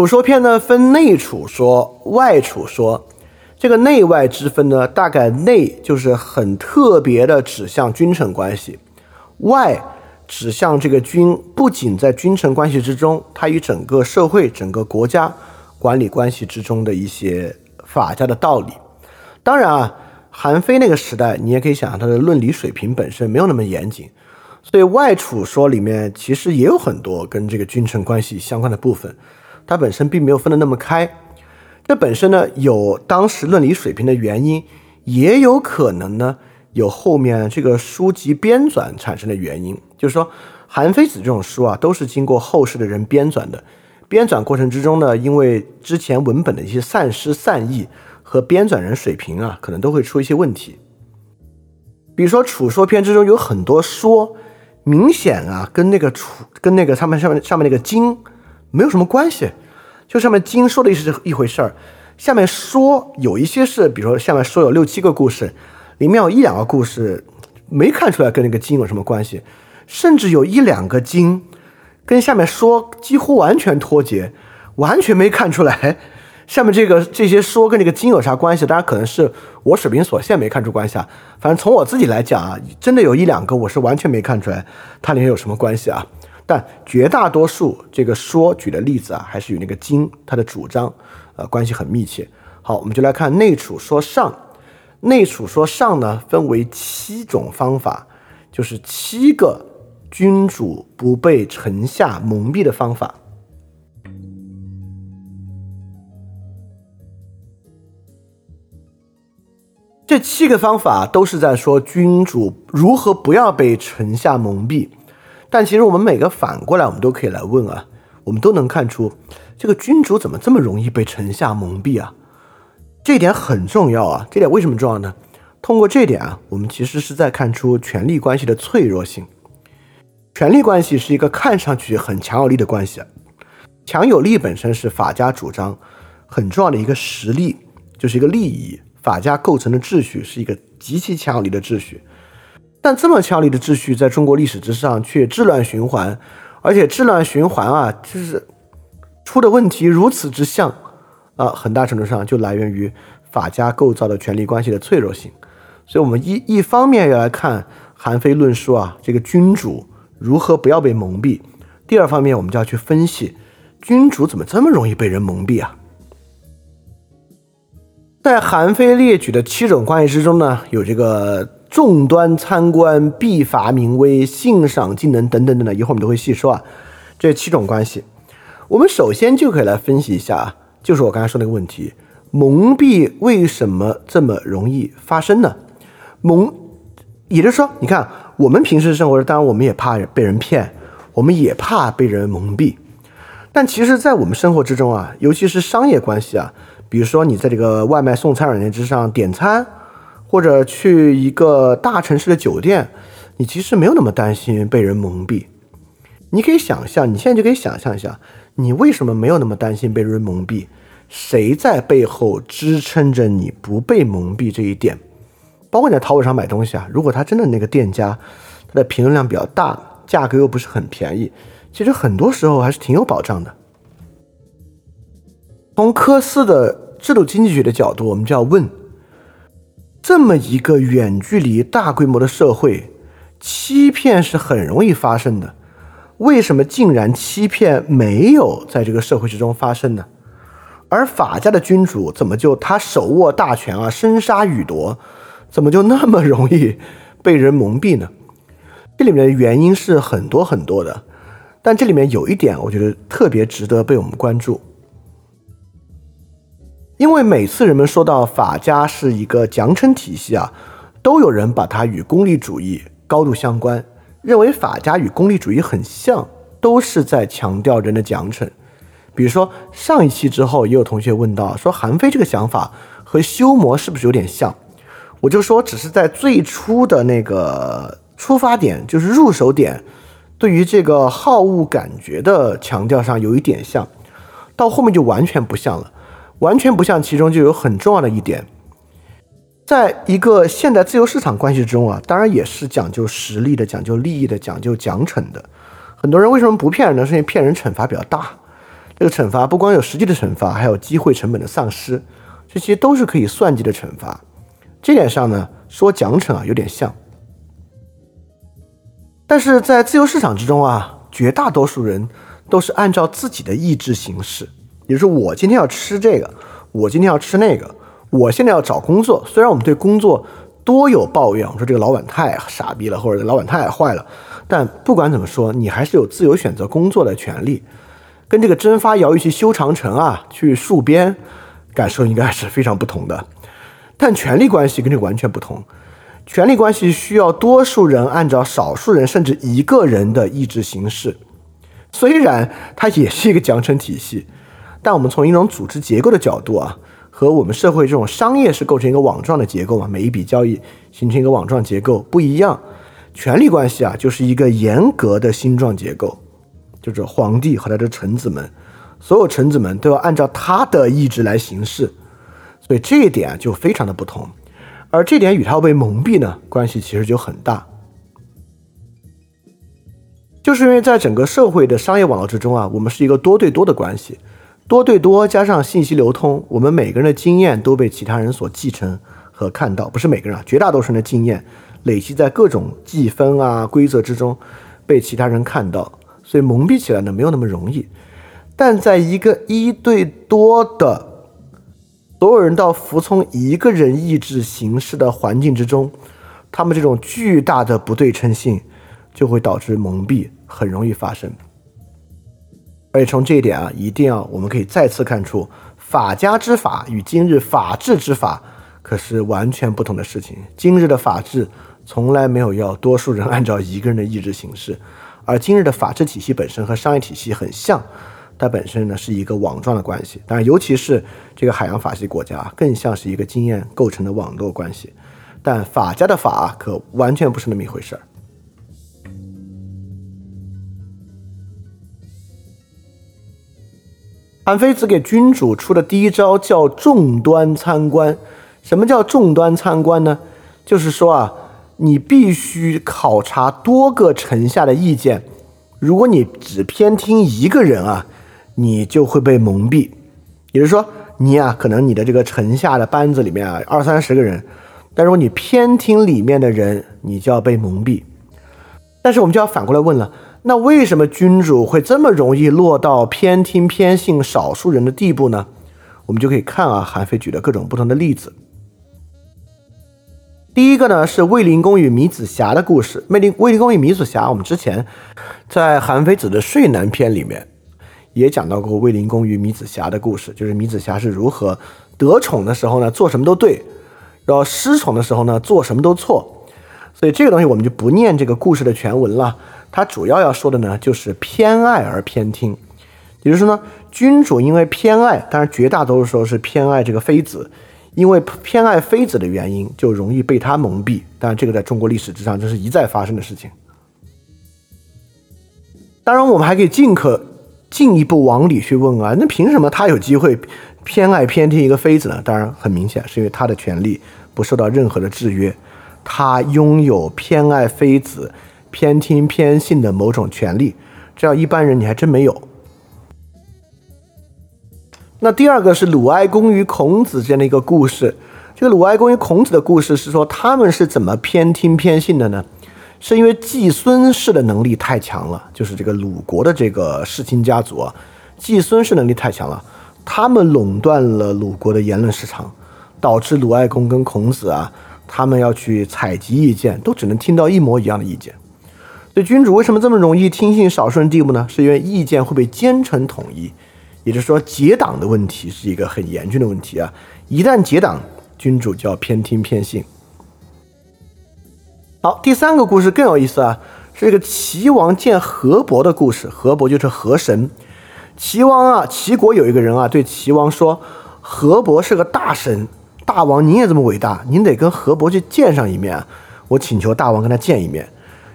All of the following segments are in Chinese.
楚说篇呢分内楚说、外楚说。这个内外之分呢，大概内就是很特别的指向君臣关系，外指向这个君不仅在君臣关系之中，它与整个社会、整个国家管理关系之中的一些法家的道理。当然啊，韩非那个时代，你也可以想象他的论理水平本身没有那么严谨，所以外楚说里面其实也有很多跟这个君臣关系相关的部分，它本身并没有分得那么开。这本身呢有当时论理水平的原因，也有可能呢有后面这个书籍编纂产生的原因。就是说，《韩非子》这种书啊，都是经过后世的人编纂的。编纂过程之中呢，因为之前文本的一些散失散佚和编纂人水平啊，可能都会出一些问题。比如说《楚说篇》之中有很多说，明显啊跟那个楚跟那个上面上面上面那个经没有什么关系。就上面经说的意思是一回事儿，下面说有一些是，比如说下面说有六七个故事，里面有一两个故事没看出来跟那个经有什么关系，甚至有一两个经跟下面说几乎完全脱节，完全没看出来 下面这个这些说跟这个经有啥关系。当然可能是我水平所限没看出关系啊，反正从我自己来讲啊，真的有一两个我是完全没看出来它里面有什么关系啊。但绝大多数这个说举的例子啊，还是与那个经它的主张，呃，关系很密切。好，我们就来看内储说上，内储说上呢，分为七种方法，就是七个君主不被臣下蒙蔽的方法。这七个方法都是在说君主如何不要被臣下蒙蔽。但其实我们每个反过来，我们都可以来问啊，我们都能看出这个君主怎么这么容易被臣下蒙蔽啊？这点很重要啊！这点为什么重要呢？通过这点啊，我们其实是在看出权力关系的脆弱性。权力关系是一个看上去很强有力的关系，强有力本身是法家主张很重要的一个实力，就是一个利益。法家构成的秩序是一个极其强有力的秩序。但这么强力的秩序在中国历史之上却治乱循环，而且治乱循环啊，就是出的问题如此之像啊，很大程度上就来源于法家构造的权力关系的脆弱性。所以，我们一一方面要来看韩非论述啊，这个君主如何不要被蒙蔽；第二方面，我们就要去分析君主怎么这么容易被人蒙蔽啊。在韩非列举的七种关系之中呢，有这个。众端参观，必伐名威，信赏技能等等等等，一会儿我们都会细说啊。这七种关系，我们首先就可以来分析一下啊，就是我刚才说那个问题：蒙蔽为什么这么容易发生呢？蒙，也就是说，你看我们平时生活中，当然我们也怕被人骗，我们也怕被人蒙蔽，但其实，在我们生活之中啊，尤其是商业关系啊，比如说你在这个外卖送餐软件之上点餐。或者去一个大城市的酒店，你其实没有那么担心被人蒙蔽。你可以想象，你现在就可以想象一下，你为什么没有那么担心被人蒙蔽？谁在背后支撑着你不被蒙蔽这一点？包括你在淘宝上买东西啊，如果他真的那个店家，他的评论量比较大，价格又不是很便宜，其实很多时候还是挺有保障的。从科斯的制度经济学的角度，我们就要问。这么一个远距离、大规模的社会，欺骗是很容易发生的。为什么竟然欺骗没有在这个社会之中发生呢？而法家的君主怎么就他手握大权啊，生杀予夺，怎么就那么容易被人蒙蔽呢？这里面的原因是很多很多的，但这里面有一点，我觉得特别值得被我们关注。因为每次人们说到法家是一个奖惩体系啊，都有人把它与功利主义高度相关，认为法家与功利主义很像，都是在强调人的奖惩。比如说上一期之后，也有同学问到说韩非这个想法和修魔是不是有点像？我就说只是在最初的那个出发点，就是入手点，对于这个好恶感觉的强调上有一点像，到后面就完全不像了。完全不像，其中就有很重要的一点，在一个现代自由市场关系中啊，当然也是讲究实力的、讲究利益的、讲究奖惩的。很多人为什么不骗人呢？是因为骗人惩罚比较大。这个惩罚不光有实际的惩罚，还有机会成本的丧失，这些都是可以算计的惩罚。这点上呢，说奖惩啊有点像，但是在自由市场之中啊，绝大多数人都是按照自己的意志行事。也就是我今天要吃这个，我今天要吃那个，我现在要找工作。虽然我们对工作多有抱怨，我说这个老板太傻逼了，或者老板太坏了，但不管怎么说，你还是有自由选择工作的权利。跟这个征发徭役去修长城啊，去戍边，感受应该还是非常不同的。但权力关系跟这完全不同，权力关系需要多数人按照少数人甚至一个人的意志行事。虽然它也是一个奖惩体系，但我们从一种组织结构的角度啊，和我们社会这种商业是构成一个网状的结构嘛，每一笔交易形成一个网状结构不一样。权力关系啊，就是一个严格的星状结构。就是皇帝和他的臣子们，所有臣子们都要按照他的意志来行事，所以这一点就非常的不同，而这点与他被蒙蔽呢关系其实就很大，就是因为在整个社会的商业网络之中啊，我们是一个多对多的关系，多对多加上信息流通，我们每个人的经验都被其他人所继承和看到，不是每个人啊，绝大多数人的经验累积在各种计分啊规则之中，被其他人看到。所以蒙蔽起来呢没有那么容易，但在一个一对多的所有人都服从一个人意志形式的环境之中，他们这种巨大的不对称性就会导致蒙蔽很容易发生。而且从这一点啊，一定要我们可以再次看出，法家之法与今日法治之法可是完全不同的事情。今日的法治从来没有要多数人按照一个人的意志行事。而今日的法治体系本身和商业体系很像，它本身呢是一个网状的关系，当然，尤其是这个海洋法系国家，更像是一个经验构成的网络关系。但法家的法可完全不是那么一回事儿。韩非子给君主出的第一招叫众端参观。什么叫众端参观呢？就是说啊。你必须考察多个臣下的意见，如果你只偏听一个人啊，你就会被蒙蔽。也就是说，你啊，可能你的这个臣下的班子里面啊，二三十个人，但如果你偏听里面的人，你就要被蒙蔽。但是我们就要反过来问了，那为什么君主会这么容易落到偏听偏信少数人的地步呢？我们就可以看啊，韩非举的各种不同的例子。第一个呢是卫灵公与米子瑕的故事。卫灵卫灵公与米子瑕，我们之前在韩非子的睡南篇里面也讲到过卫灵公与米子瑕的故事，就是米子瑕是如何得宠的时候呢做什么都对，然后失宠的时候呢做什么都错。所以这个东西我们就不念这个故事的全文了。他主要要说的呢就是偏爱而偏听，也就是说呢，君主因为偏爱，当然绝大多数时候是偏爱这个妃子。因为偏爱妃子的原因，就容易被他蒙蔽。当然，这个在中国历史之上，这是一再发生的事情。当然，我们还可以进可进一步往里去问啊，那凭什么他有机会偏爱偏听一个妃子呢？当然，很明显是因为他的权利不受到任何的制约，他拥有偏爱妃子、偏听偏信的某种权利，这样一般人你还真没有。那第二个是鲁哀公与孔子之间的一个故事。这个鲁哀公与孔子的故事是说，他们是怎么偏听偏信的呢？是因为季孙氏的能力太强了，就是这个鲁国的这个世卿家族啊，季孙氏能力太强了，他们垄断了鲁国的言论市场，导致鲁哀公跟孔子啊，他们要去采集意见，都只能听到一模一样的意见。君主为什么这么容易听信少数人地步呢？是因为意见会被奸臣统一。也就是说，结党的问题是一个很严峻的问题啊！一旦结党，君主就要偏听偏信。好，第三个故事更有意思啊，是一个齐王见河伯的故事。河伯就是河神。齐王啊，齐国有一个人啊，对齐王说：“河伯是个大神，大王您也这么伟大，您得跟河伯去见上一面啊。我请求大王跟他见一面。”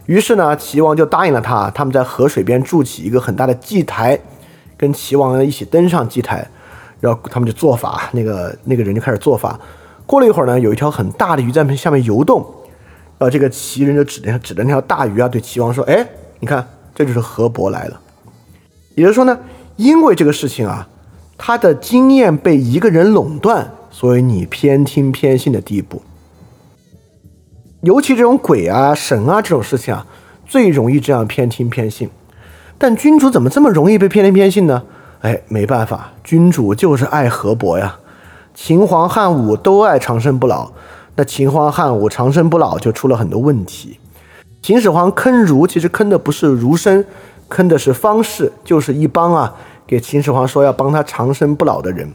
于是呢，齐王就答应了他。他们在河水边筑起一个很大的祭台。跟齐王一起登上祭台，然后他们就做法，那个那个人就开始做法。过了一会儿呢，有一条很大的鱼在下面游动，然后这个齐人就指着指着那条大鱼啊，对齐王说：“哎，你看，这就是河伯来了。”也就是说呢，因为这个事情啊，他的经验被一个人垄断，所以你偏听偏信的地步。尤其这种鬼啊、神啊这种事情啊，最容易这样偏听偏信。但君主怎么这么容易被偏听偏信呢？哎，没办法，君主就是爱河伯呀。秦皇汉武都爱长生不老，那秦皇汉武长生不老就出了很多问题。秦始皇坑儒，其实坑的不是儒生，坑的是方士，就是一帮啊给秦始皇说要帮他长生不老的人。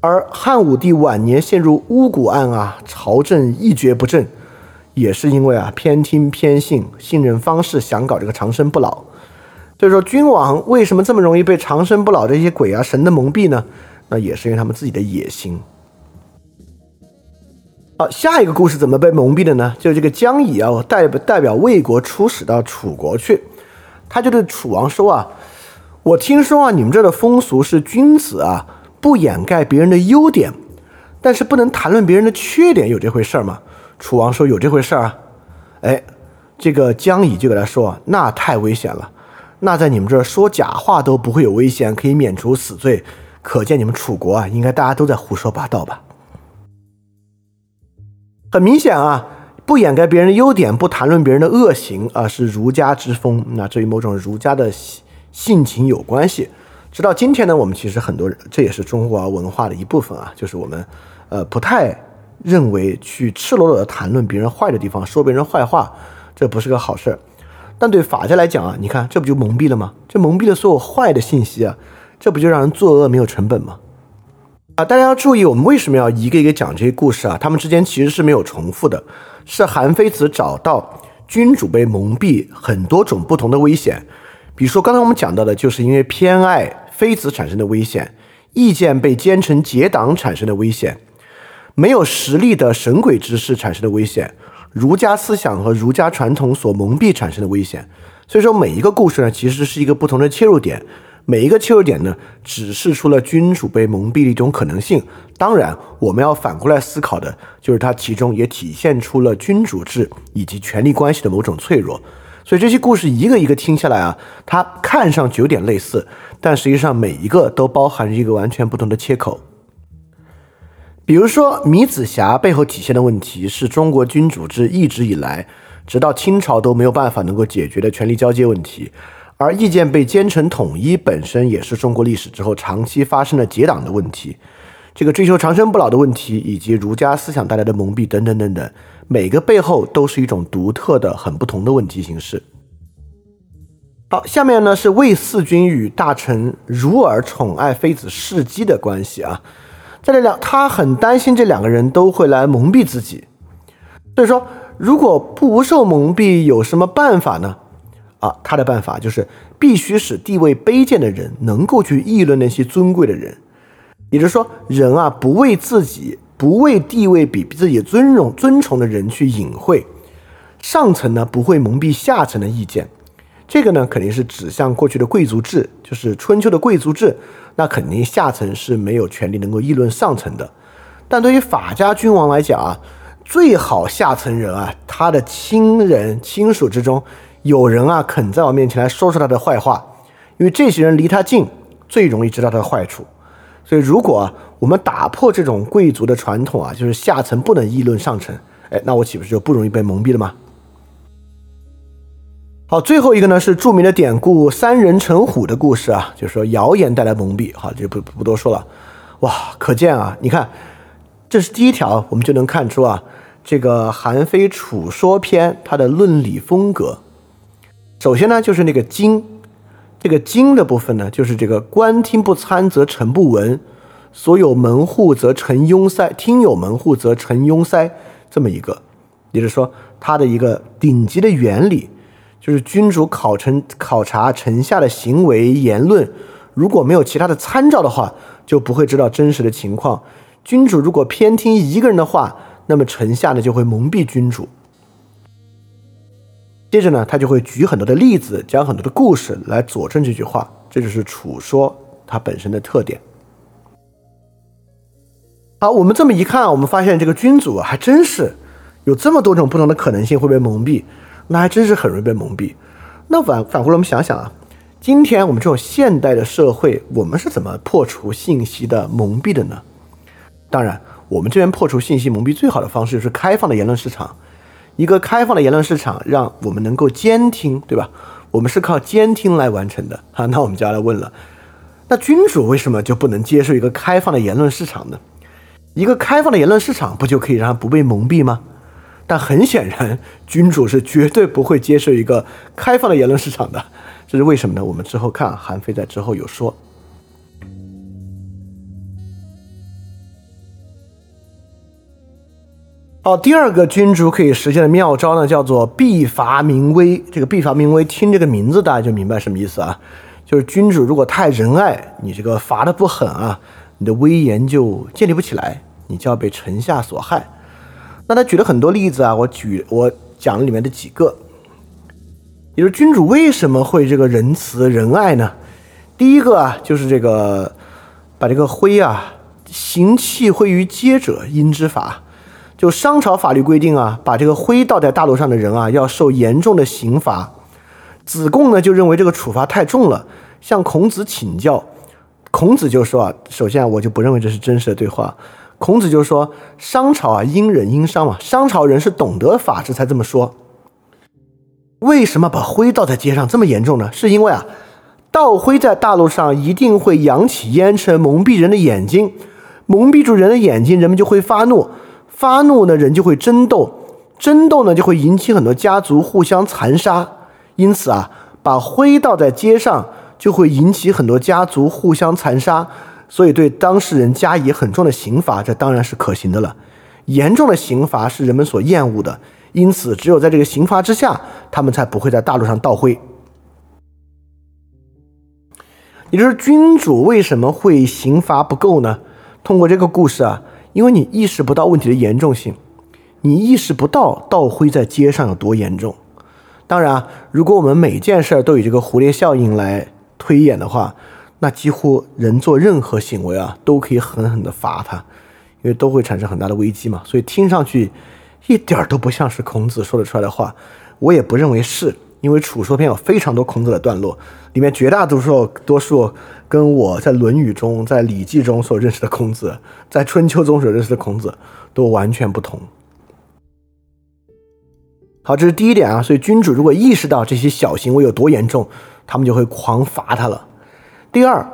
而汉武帝晚年陷入巫蛊案啊，朝政一蹶不振。也是因为啊偏听偏信，信任方式想搞这个长生不老，所以说君王为什么这么容易被长生不老这些鬼啊神的蒙蔽呢？那也是因为他们自己的野心。好，下一个故事怎么被蒙蔽的呢？就是这个姜乙啊代代表魏国出使到楚国去，他就对楚王说啊，我听说啊你们这的风俗是君子啊不掩盖别人的优点，但是不能谈论别人的缺点，有这回事吗？楚王说：“有这回事啊？”哎，这个江乙就给他说：“那太危险了。那在你们这儿说假话都不会有危险，可以免除死罪。可见你们楚国啊，应该大家都在胡说八道吧？很明显啊，不掩盖别人的优点，不谈论别人的恶行啊，是儒家之风。那这与某种儒家的性情有关系。直到今天呢，我们其实很多人，这也是中国文化的一部分啊，就是我们呃不太。”认为去赤裸裸的谈论别人坏的地方，说别人坏话，这不是个好事儿。但对法家来讲啊，你看这不就蒙蔽了吗？这蒙蔽了所有坏的信息啊，这不就让人作恶没有成本吗？啊，大家要注意，我们为什么要一个一个讲这些故事啊？他们之间其实是没有重复的，是韩非子找到君主被蒙蔽很多种不同的危险。比如说刚才我们讲到的，就是因为偏爱妃子产生的危险，意见被奸臣结党产生的危险。没有实力的神鬼之事产生的危险，儒家思想和儒家传统所蒙蔽产生的危险。所以说，每一个故事呢，其实是一个不同的切入点。每一个切入点呢，指示出了君主被蒙蔽的一种可能性。当然，我们要反过来思考的，就是它其中也体现出了君主制以及权力关系的某种脆弱。所以这些故事一个一个听下来啊，它看上去有点类似，但实际上每一个都包含着一个完全不同的切口。比如说，米子瑕背后体现的问题是中国君主制一直以来，直到清朝都没有办法能够解决的权力交接问题，而意见被奸臣统一本身也是中国历史之后长期发生的结党的问题，这个追求长生不老的问题，以及儒家思想带来的蒙蔽等等等等，每个背后都是一种独特的、很不同的问题形式。好，下面呢是魏四君与大臣如尔宠爱妃子世姬的关系啊。在这两，他很担心这两个人都会来蒙蔽自己，所以说，如果不受蒙蔽，有什么办法呢？啊，他的办法就是必须使地位卑贱的人能够去议论那些尊贵的人，也就是说，人啊不为自己，不为地位比自己尊荣尊崇的人去隐晦，上层呢不会蒙蔽下层的意见，这个呢肯定是指向过去的贵族制，就是春秋的贵族制。那肯定下层是没有权利能够议论上层的，但对于法家君王来讲啊，最好下层人啊，他的亲人亲属之中有人啊肯在我面前来说说他的坏话，因为这些人离他近，最容易知道他的坏处。所以如果我们打破这种贵族的传统啊，就是下层不能议论上层，哎，那我岂不是就不容易被蒙蔽了吗？好，最后一个呢是著名的典故“三人成虎”的故事啊，就是说谣言带来蒙蔽。好，就不不多说了。哇，可见啊，你看，这是第一条，我们就能看出啊，这个《韩非楚说篇》它的论理风格。首先呢，就是那个“经”，这个“经”的部分呢，就是这个“官听不参则臣不闻，所有门户则臣拥塞，听有门户则臣拥塞”这么一个，也就是说，它的一个顶级的原理。就是君主考臣考察臣下的行为言论，如果没有其他的参照的话，就不会知道真实的情况。君主如果偏听一个人的话，那么臣下呢就会蒙蔽君主。接着呢，他就会举很多的例子，讲很多的故事来佐证这句话。这就是楚说它本身的特点。好，我们这么一看，我们发现这个君主还真是有这么多种不同的可能性会被蒙蔽。那还真是很容易被蒙蔽。那反反过来我们想想啊，今天我们这种现代的社会，我们是怎么破除信息的蒙蔽的呢？当然，我们这边破除信息蒙蔽最好的方式就是开放的言论市场。一个开放的言论市场，让我们能够监听，对吧？我们是靠监听来完成的啊。那我们就要来问了：那君主为什么就不能接受一个开放的言论市场呢？一个开放的言论市场，不就可以让他不被蒙蔽吗？但很显然，君主是绝对不会接受一个开放的言论市场的。这是为什么呢？我们之后看，韩非在之后有说。好，第二个君主可以实现的妙招呢，叫做必伐民威。这个必伐民威，听这个名字大家就明白什么意思啊？就是君主如果太仁爱，你这个罚的不狠啊，你的威严就建立不起来，你就要被臣下所害。那他举了很多例子啊，我举我讲里面的几个。也就是君主为什么会这个仁慈仁爱呢？第一个啊，就是这个把这个灰啊，行气灰于街者，应之法。就商朝法律规定啊，把这个灰倒在大路上的人啊，要受严重的刑罚。子贡呢就认为这个处罚太重了，向孔子请教。孔子就说啊，首先我就不认为这是真实的对话。孔子就说，商朝啊，殷人殷商嘛，商朝人是懂得法治才这么说。为什么把灰倒在街上这么严重呢？是因为啊，倒灰在大路上一定会扬起烟尘，蒙蔽人的眼睛，蒙蔽住人的眼睛，人们就会发怒，发怒呢，人就会争斗，争斗呢，就会引起很多家族互相残杀。因此啊，把灰倒在街上就会引起很多家族互相残杀。所以，对当事人加以很重的刑罚，这当然是可行的了。严重的刑罚是人们所厌恶的，因此，只有在这个刑罚之下，他们才不会在大路上倒灰。也就是君主为什么会刑罚不够呢？通过这个故事啊，因为你意识不到问题的严重性，你意识不到倒灰在街上有多严重。当然，如果我们每件事儿都以这个蝴蝶效应来推演的话，那几乎人做任何行为啊，都可以狠狠的罚他，因为都会产生很大的危机嘛。所以听上去一点都不像是孔子说得出来的话，我也不认为是，因为楚说篇有非常多孔子的段落，里面绝大多数多数跟我在《论语》中、在《礼记》中所认识的孔子，在《春秋》中所认识的孔子都完全不同。好，这是第一点啊。所以君主如果意识到这些小行为有多严重，他们就会狂罚他了。第二，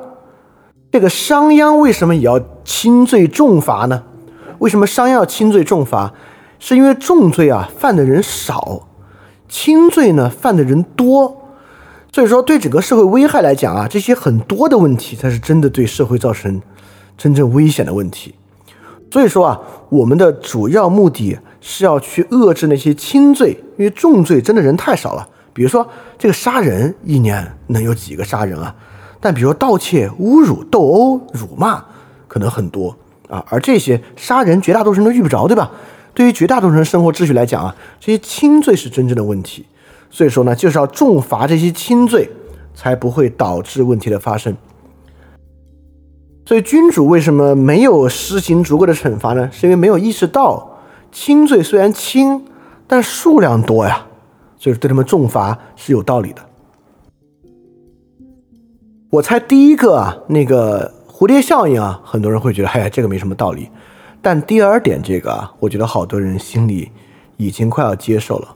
这个商鞅为什么也要轻罪重罚呢？为什么商鞅要轻罪重罚？是因为重罪啊犯的人少，轻罪呢犯的人多，所以说对整个社会危害来讲啊，这些很多的问题才是真的对社会造成真正危险的问题。所以说啊，我们的主要目的是要去遏制那些轻罪，因为重罪真的人太少了。比如说这个杀人，一年能有几个杀人啊？但比如盗窃、侮辱、斗殴、辱骂，可能很多啊，而这些杀人，绝大多数人都遇不着，对吧？对于绝大多数人生活秩序来讲啊，这些轻罪是真正的问题。所以说呢，就是要重罚这些轻罪，才不会导致问题的发生。所以君主为什么没有施行足够的惩罚呢？是因为没有意识到轻罪虽然轻，但数量多呀，所以对他们重罚是有道理的。我猜第一个啊，那个蝴蝶效应啊，很多人会觉得，哎呀，这个没什么道理。但第二点这个啊，我觉得好多人心里已经快要接受了。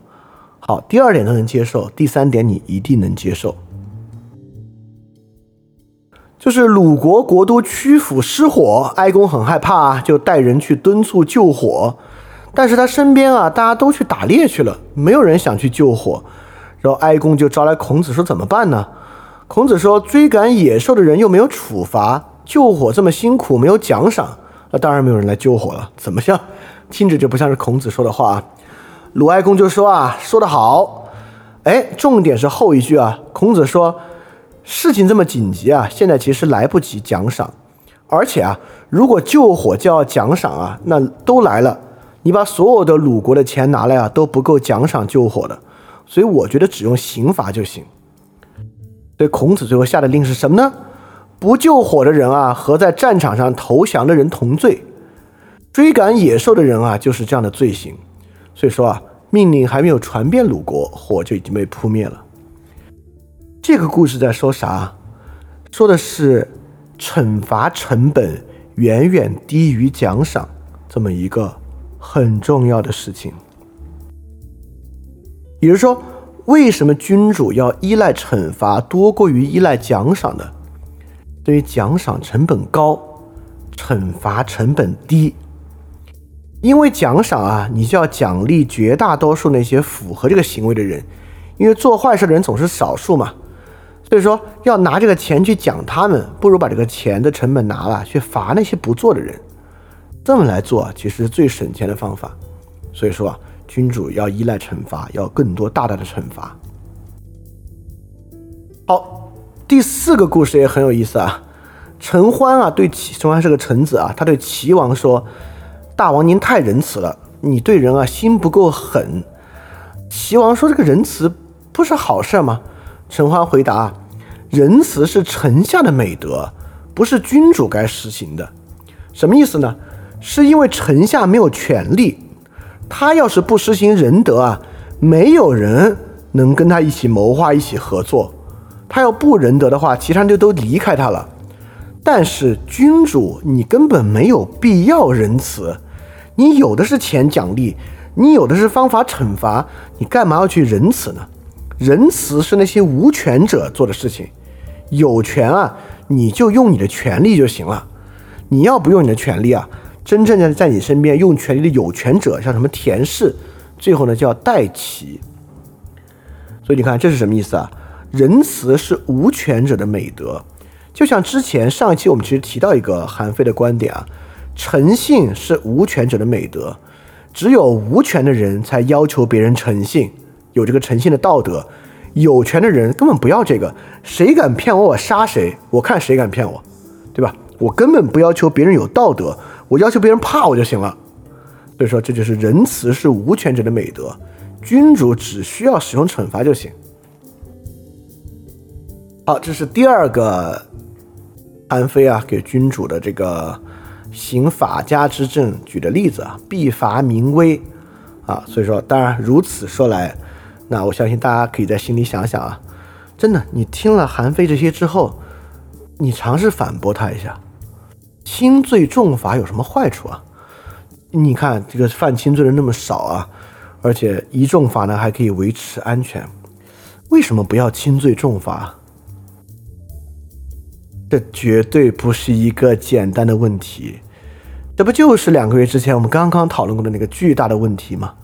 好，第二点都能接受，第三点你一定能接受，就是鲁国国都曲阜失火，哀公很害怕，啊就带人去敦促救火。但是他身边啊，大家都去打猎去了，没有人想去救火。然后哀公就招来孔子说：“怎么办呢？”孔子说：“追赶野兽的人又没有处罚，救火这么辛苦，没有奖赏，那当然没有人来救火了。怎么像？听着就不像是孔子说的话啊。”鲁哀公就说：“啊，说得好。哎，重点是后一句啊。孔子说，事情这么紧急啊，现在其实来不及奖赏，而且啊，如果救火就要奖赏啊，那都来了，你把所有的鲁国的钱拿来啊，都不够奖赏救火的。所以我觉得只用刑罚就行。”所以孔子最后下的令是什么呢？不救火的人啊，和在战场上投降的人同罪；追赶野兽的人啊，就是这样的罪行。所以说啊，命令还没有传遍鲁国，火就已经被扑灭了。这个故事在说啥？说的是惩罚成本远远低于奖赏这么一个很重要的事情。比如说，为什么君主要依赖惩罚多过于依赖奖赏呢？对于奖赏成本高，惩罚成本低。因为奖赏啊，你就要奖励绝大多数那些符合这个行为的人，因为做坏事的人总是少数嘛。所以说，要拿这个钱去奖他们，不如把这个钱的成本拿了去罚那些不做的人。这么来做，其实是最省钱的方法。所以说啊，君主要依赖惩罚，要更多大大的惩罚。好，第四个故事也很有意思啊。陈欢啊，对齐陈欢是个臣子啊，他对齐王说：“大王您太仁慈了，你对人啊心不够狠。”齐王说：“这个仁慈不是好事吗？”陈欢回答：“仁慈是臣下的美德，不是君主该实行的。什么意思呢？是因为臣下没有权利，他要是不实行仁德啊，没有人能跟他一起谋划、一起合作。他要不仁德的话，其他人就都离开他了。但是君主，你根本没有必要仁慈，你有的是钱奖励，你有的是方法惩罚，你干嘛要去仁慈呢？”仁慈是那些无权者做的事情，有权啊，你就用你的权利就行了。你要不用你的权利啊，真正的在你身边用权力的有权者，像什么田氏，最后呢叫代齐。所以你看这是什么意思啊？仁慈是无权者的美德，就像之前上一期我们其实提到一个韩非的观点啊，诚信是无权者的美德，只有无权的人才要求别人诚信。有这个诚信的道德，有权的人根本不要这个，谁敢骗我，我杀谁，我看谁敢骗我，对吧？我根本不要求别人有道德，我要求别人怕我就行了。所以说，这就是仁慈是无权者的美德，君主只需要使用惩罚就行。好，这是第二个安妃啊给君主的这个行法家之政举的例子啊，必伐民威啊。所以说，当然如此说来。那我相信大家可以在心里想想啊，真的，你听了韩非这些之后，你尝试反驳他一下，轻罪重罚有什么坏处啊？你看这个犯轻罪的那么少啊，而且一重罚呢还可以维持安全，为什么不要轻罪重罚？这绝对不是一个简单的问题，这不就是两个月之前我们刚刚讨论过的那个巨大的问题吗？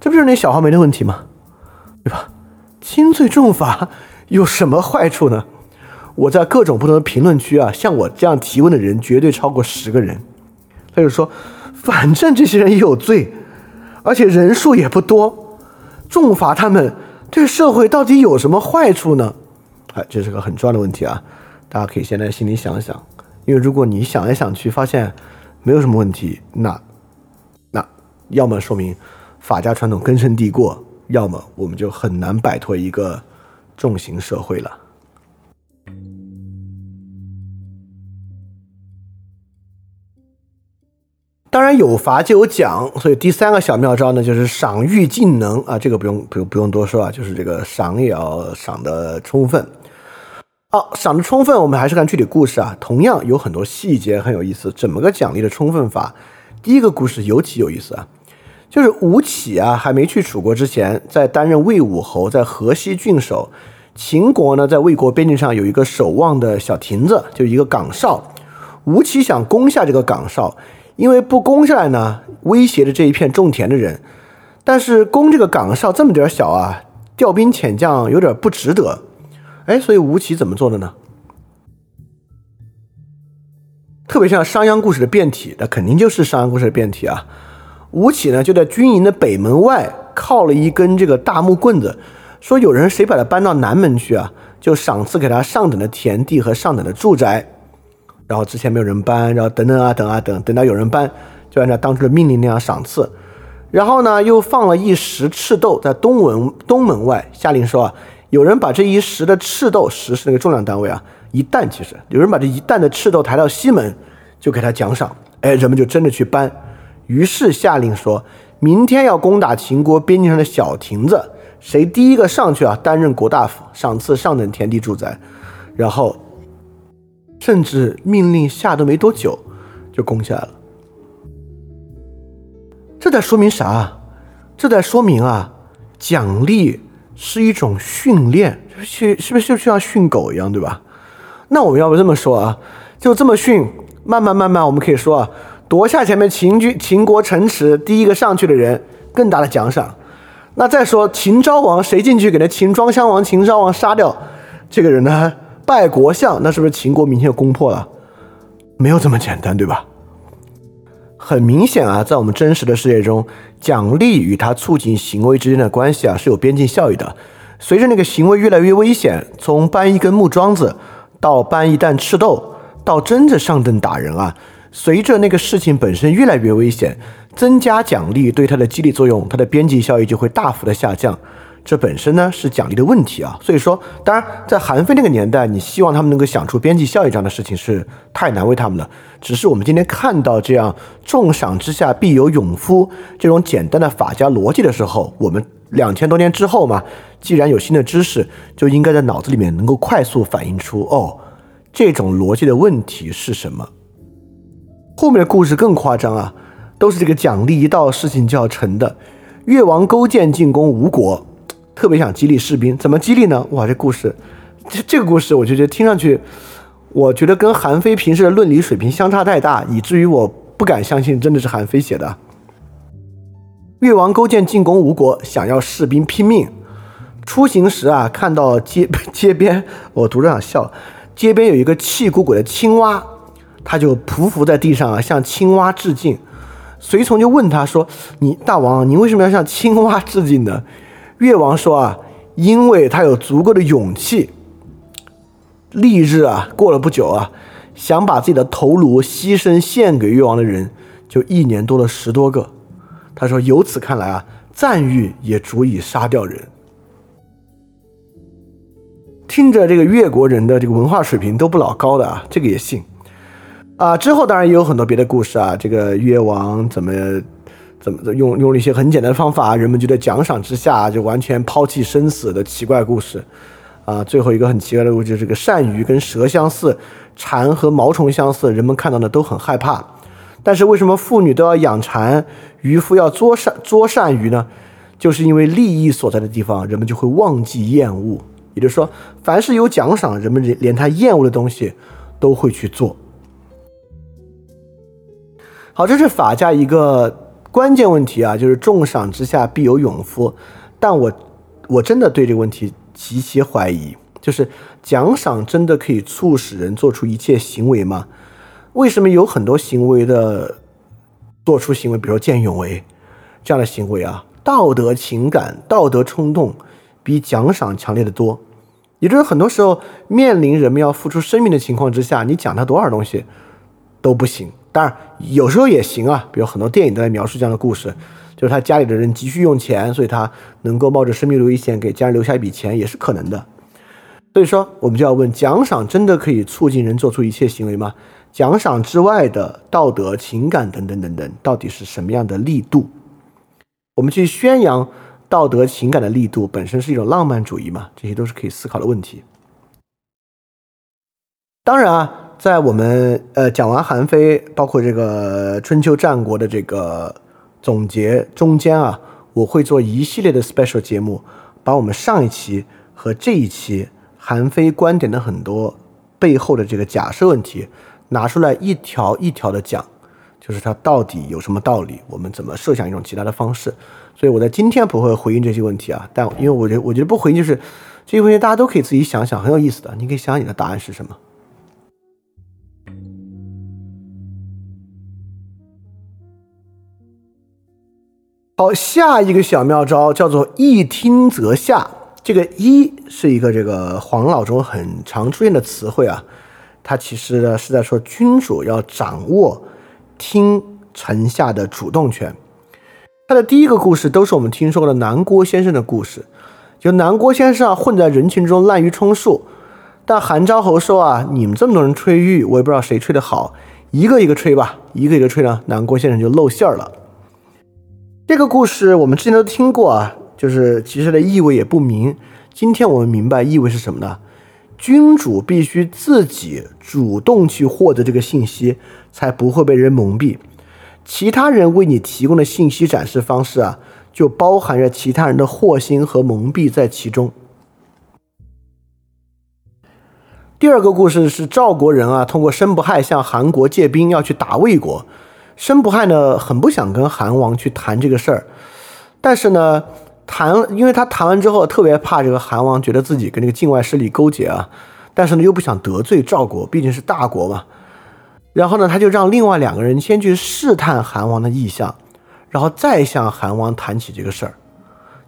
这不就是那小花梅的问题吗？对吧？轻罪重罚有什么坏处呢？我在各种不同的评论区啊，像我这样提问的人绝对超过十个人。他就说，反正这些人也有罪，而且人数也不多，重罚他们对社会到底有什么坏处呢？哎，这是个很重要的问题啊！大家可以先在心里想想，因为如果你想来想去发现没有什么问题，那那要么说明法家传统根深蒂固。要么我们就很难摆脱一个重刑社会了。当然有罚就有奖，所以第三个小妙招呢，就是赏欲尽能啊，这个不用不用不用多说啊，就是这个赏也要赏的充分。好，赏的充分，我们还是看具体故事啊，同样有很多细节很有意思。怎么个奖励的充分法？第一个故事尤其有意思啊。就是吴起啊，还没去楚国之前，在担任魏武侯，在河西郡守。秦国呢，在魏国边境上有一个守望的小亭子，就一个岗哨。吴起想攻下这个岗哨，因为不攻下来呢，威胁着这一片种田的人。但是攻这个岗哨这么点小啊，调兵遣将有点不值得。哎，所以吴起怎么做的呢？特别像商鞅故事的变体，那肯定就是商鞅故事的变体啊。吴起呢，就在军营的北门外靠了一根这个大木棍子，说有人谁把他搬到南门去啊，就赏赐给他上等的田地和上等的住宅。然后之前没有人搬，然后等等啊等啊等，等到有人搬，就按照当初的命令那样赏赐。然后呢，又放了一石赤豆在东门东门外，下令说啊，有人把这一石的赤豆，石是那个重量单位啊，一担其实有人把这一担的赤豆抬到西门，就给他奖赏。哎，人们就真的去搬。于是下令说：“明天要攻打秦国边境上的小亭子，谁第一个上去啊，担任国大夫，赏赐上等田地住宅，然后甚至命令下都没多久，就攻下来了。这在说明啥？这在说明啊，奖励是一种训练，是是不是就像训狗一样，对吧？那我们要不这么说啊，就这么训，慢慢慢慢，我们可以说啊，夺下前面秦军秦国城池第一个上去的人，更大的奖赏。那再说秦昭王谁进去给那秦庄襄王、秦昭王杀掉这个人呢？拜国相，那是不是秦国明天就攻破了？没有这么简单，对吧？很明显啊，在我们真实的世界中，奖励与它促进行为之间的关系啊是有边际效益的。随着那个行为越来越危险，从搬一根木桩子到搬一担赤豆，到真的上阵打人啊，随着那个事情本身越来越危险。增加奖励对它的激励作用，它的边际效益就会大幅的下降。这本身呢是奖励的问题啊。所以说，当然在韩非那个年代，你希望他们能够想出边际效益这样的事情是太难为他们了。只是我们今天看到这样“重赏之下必有勇夫”这种简单的法家逻辑的时候，我们两千多年之后嘛，既然有新的知识，就应该在脑子里面能够快速反映出哦，这种逻辑的问题是什么。后面的故事更夸张啊。都是这个奖励一到，事情就要成的。越王勾践进攻吴国，特别想激励士兵，怎么激励呢？哇，这故事，这这个故事，我就觉得听上去，我觉得跟韩非平时的论理水平相差太大，以至于我不敢相信真的是韩非写的。越王勾践进攻吴国，想要士兵拼命。出行时啊，看到街 街边，我读着想笑，街边有一个气鼓鼓的青蛙，他就匍匐在地上啊，向青蛙致敬。随从就问他说：“你大王，你为什么要向青蛙致敬呢？”越王说：“啊，因为他有足够的勇气。翌日啊，过了不久啊，想把自己的头颅牺牲献给越王的人，就一年多了十多个。他说：由此看来啊，赞誉也足以杀掉人。听着，这个越国人的这个文化水平都不老高的啊，这个也信。”啊，之后当然也有很多别的故事啊。这个越王怎么怎么用用了一些很简单的方法，人们就在奖赏之下就完全抛弃生死的奇怪故事。啊，最后一个很奇怪的故事就是这个鳝鱼跟蛇相似，蝉和毛虫相似，人们看到的都很害怕。但是为什么妇女都要养蚕，渔夫要捉鳝捉鳝鱼呢？就是因为利益所在的地方，人们就会忘记厌恶。也就是说，凡是有奖赏，人们连连他厌恶的东西都会去做。好，这是法家一个关键问题啊，就是重赏之下必有勇夫。但我我真的对这个问题极其怀疑，就是奖赏真的可以促使人做出一切行为吗？为什么有很多行为的做出行为，比如说见义勇为这样的行为啊，道德情感、道德冲动比奖赏强烈的多？也就是很多时候面临人们要付出生命的情况之下，你讲他多少东西都不行。当然，有时候也行啊，比如很多电影都在描述这样的故事，就是他家里的人急需用钱，所以他能够冒着生命危险给家人留下一笔钱，也是可能的。所以说，我们就要问：奖赏真的可以促进人做出一切行为吗？奖赏之外的道德、情感等等等等，到底是什么样的力度？我们去宣扬道德、情感的力度，本身是一种浪漫主义嘛？这些都是可以思考的问题。当然啊。在我们呃讲完韩非，包括这个春秋战国的这个总结中间啊，我会做一系列的 special 节目，把我们上一期和这一期韩非观点的很多背后的这个假设问题拿出来一条一条的讲，就是它到底有什么道理，我们怎么设想一种其他的方式。所以我在今天不会回应这些问题啊，但因为我觉得我觉得不回应就是这些问题大家都可以自己想想，很有意思的，你可以想想你的答案是什么。好，下一个小妙招叫做“一听则下”。这个“一”是一个这个黄老中很常出现的词汇啊，它其实呢是在说君主要掌握听臣下的主动权。他的第一个故事都是我们听说过的南郭先生的故事，就南郭先生啊混在人群中滥竽充数，但韩昭侯说啊，你们这么多人吹玉，我也不知道谁吹的好，一个一个吹吧，一个一个吹呢，南郭先生就露馅儿了。这个故事我们之前都听过啊，就是其实的意味也不明。今天我们明白意味是什么呢？君主必须自己主动去获得这个信息，才不会被人蒙蔽。其他人为你提供的信息展示方式啊，就包含着其他人的惑心和蒙蔽在其中。第二个故事是赵国人啊，通过申不害向韩国借兵，要去打魏国。申不害呢，很不想跟韩王去谈这个事儿，但是呢，谈，因为他谈完之后，特别怕这个韩王觉得自己跟这个境外势力勾结啊，但是呢，又不想得罪赵国，毕竟是大国嘛。然后呢，他就让另外两个人先去试探韩王的意向，然后再向韩王谈起这个事儿，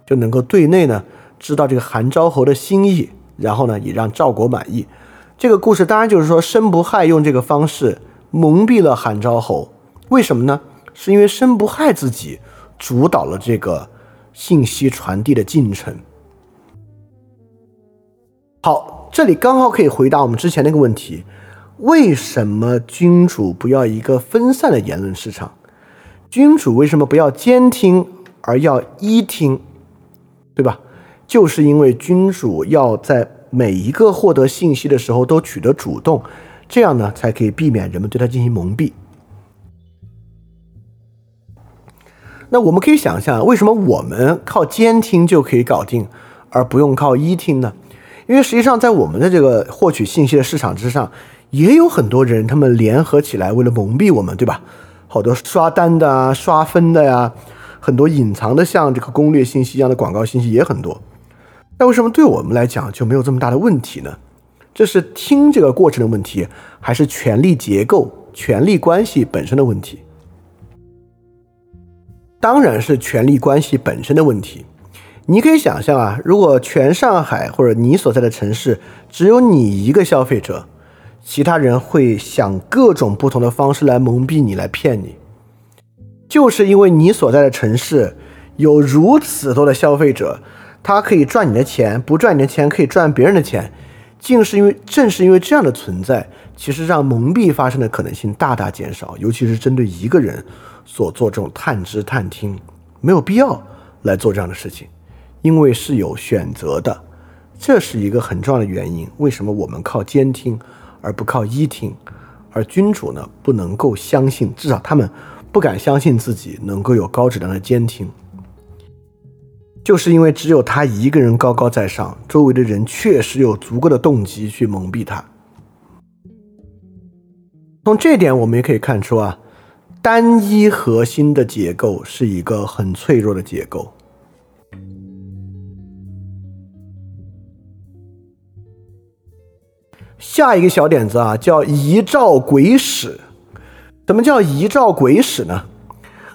就能够对内呢知道这个韩昭侯的心意，然后呢也让赵国满意。这个故事当然就是说申不害用这个方式蒙蔽了韩昭侯，为什么呢？是因为生不害自己主导了这个信息传递的进程。好，这里刚好可以回答我们之前那个问题。为什么君主不要一个分散的言论市场？君主为什么不要兼听而要一听？对吧？就是因为君主要在每一个获得信息的时候都取得主动，这样呢才可以避免人们对他进行蒙蔽。那我们可以想象，为什么我们靠监听就可以搞定，而不用靠一听呢？因为实际上在我们的这个获取信息的市场之上。也有很多人，他们联合起来为了蒙蔽我们，对吧？好多刷单的啊，刷分的呀，很多隐藏的像这个攻略信息一样的广告信息也很多。那为什么对我们来讲就没有这么大的问题呢？这是听这个过程的问题，还是权力结构、权力关系本身的问题？当然是权力关系本身的问题。你可以想象啊，如果全上海或者你所在的城市只有你一个消费者。其他人会想各种不同的方式来蒙蔽你，来骗你，就是因为你所在的城市有如此多的消费者，他可以赚你的钱，不赚你的钱可以赚别人的钱，竟是因为正是因为这样的存在，其实让蒙蔽发生的可能性大大减少，尤其是针对一个人所做这种探知探听，没有必要来做这样的事情，因为是有选择的，这是一个很重要的原因。为什么我们靠监听？而不靠一听，而君主呢不能够相信，至少他们不敢相信自己能够有高质量的监听，就是因为只有他一个人高高在上，周围的人确实有足够的动机去蒙蔽他。从这点我们也可以看出啊，单一核心的结构是一个很脆弱的结构。下一个小点子啊，叫遗诏鬼使。怎么叫遗诏鬼使呢？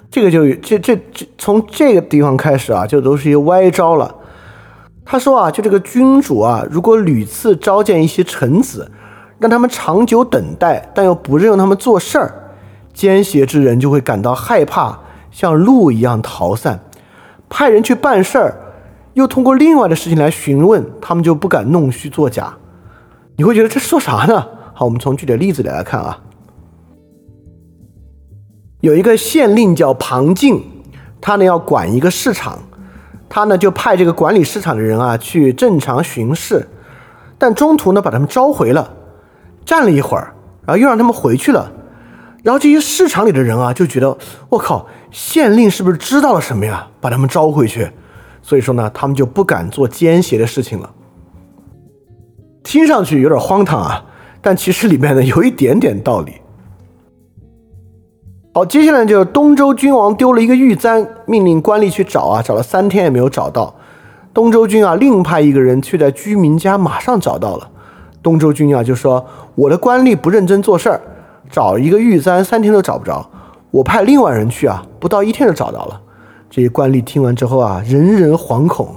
这个就这这这从这个地方开始啊，就都是一些歪招了。他说啊，就这个君主啊，如果屡次召见一些臣子，让他们长久等待，但又不任用他们做事儿，奸邪之人就会感到害怕，像鹿一样逃散。派人去办事儿，又通过另外的事情来询问，他们就不敢弄虚作假。你会觉得这说啥呢？好，我们从具体的例子里来看啊。有一个县令叫庞静，他呢要管一个市场，他呢就派这个管理市场的人啊去正常巡视，但中途呢把他们召回了，站了一会儿，然后又让他们回去了，然后这些市场里的人啊就觉得我靠，县令是不是知道了什么呀？把他们召回去，所以说呢，他们就不敢做奸邪的事情了。听上去有点荒唐啊，但其实里面呢有一点点道理。好，接下来就是东周君王丢了一个玉簪，命令官吏去找啊，找了三天也没有找到。东周君啊，另派一个人去在居民家，马上找到了。东周君啊就说：“我的官吏不认真做事儿，找一个玉簪三天都找不着。我派另外人去啊，不到一天就找到了。”这些官吏听完之后啊，人人惶恐，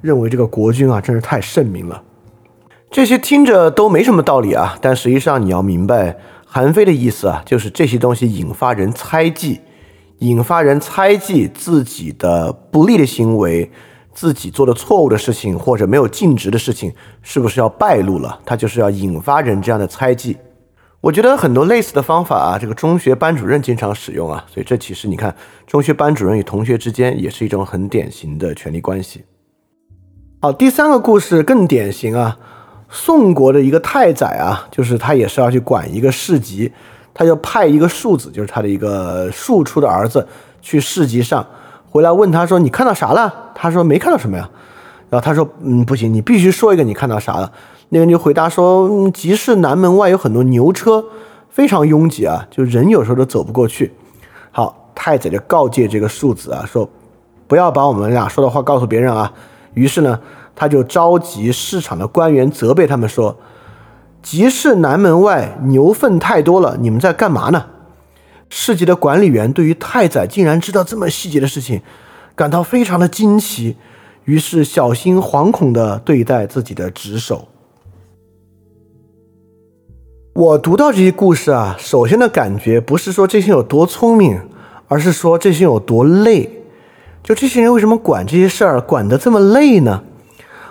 认为这个国君啊真是太圣明了。这些听着都没什么道理啊，但实际上你要明白，韩非的意思啊，就是这些东西引发人猜忌，引发人猜忌自己的不利的行为，自己做的错误的事情或者没有尽职的事情，是不是要败露了？他就是要引发人这样的猜忌。我觉得很多类似的方法啊，这个中学班主任经常使用啊，所以这其实你看，中学班主任与同学之间也是一种很典型的权力关系。好，第三个故事更典型啊，宋国的一个太宰啊，就是他也是要去管一个市集，他就派一个庶子，就是他的一个庶出的儿子去市集上，回来问他说：“你看到啥了？”他说：“没看到什么呀。”然后他说：“嗯，不行，你必须说一个你看到啥了。”那个人就回答说：“集市南门外有很多牛车，非常拥挤啊，就人有时候都走不过去。”好，太宰就告诫这个庶子啊，说：“不要把我们俩说的话告诉别人啊。”于是呢，他就召集市场的官员，责备他们说：“集市南门外牛粪太多了，你们在干嘛呢？”市集的管理员对于太宰竟然知道这么细节的事情，感到非常的惊奇，于是小心惶恐地对待自己的职守。我读到这些故事啊，首先的感觉不是说这些人有多聪明，而是说这些人有多累。就这些人为什么管这些事儿管得这么累呢？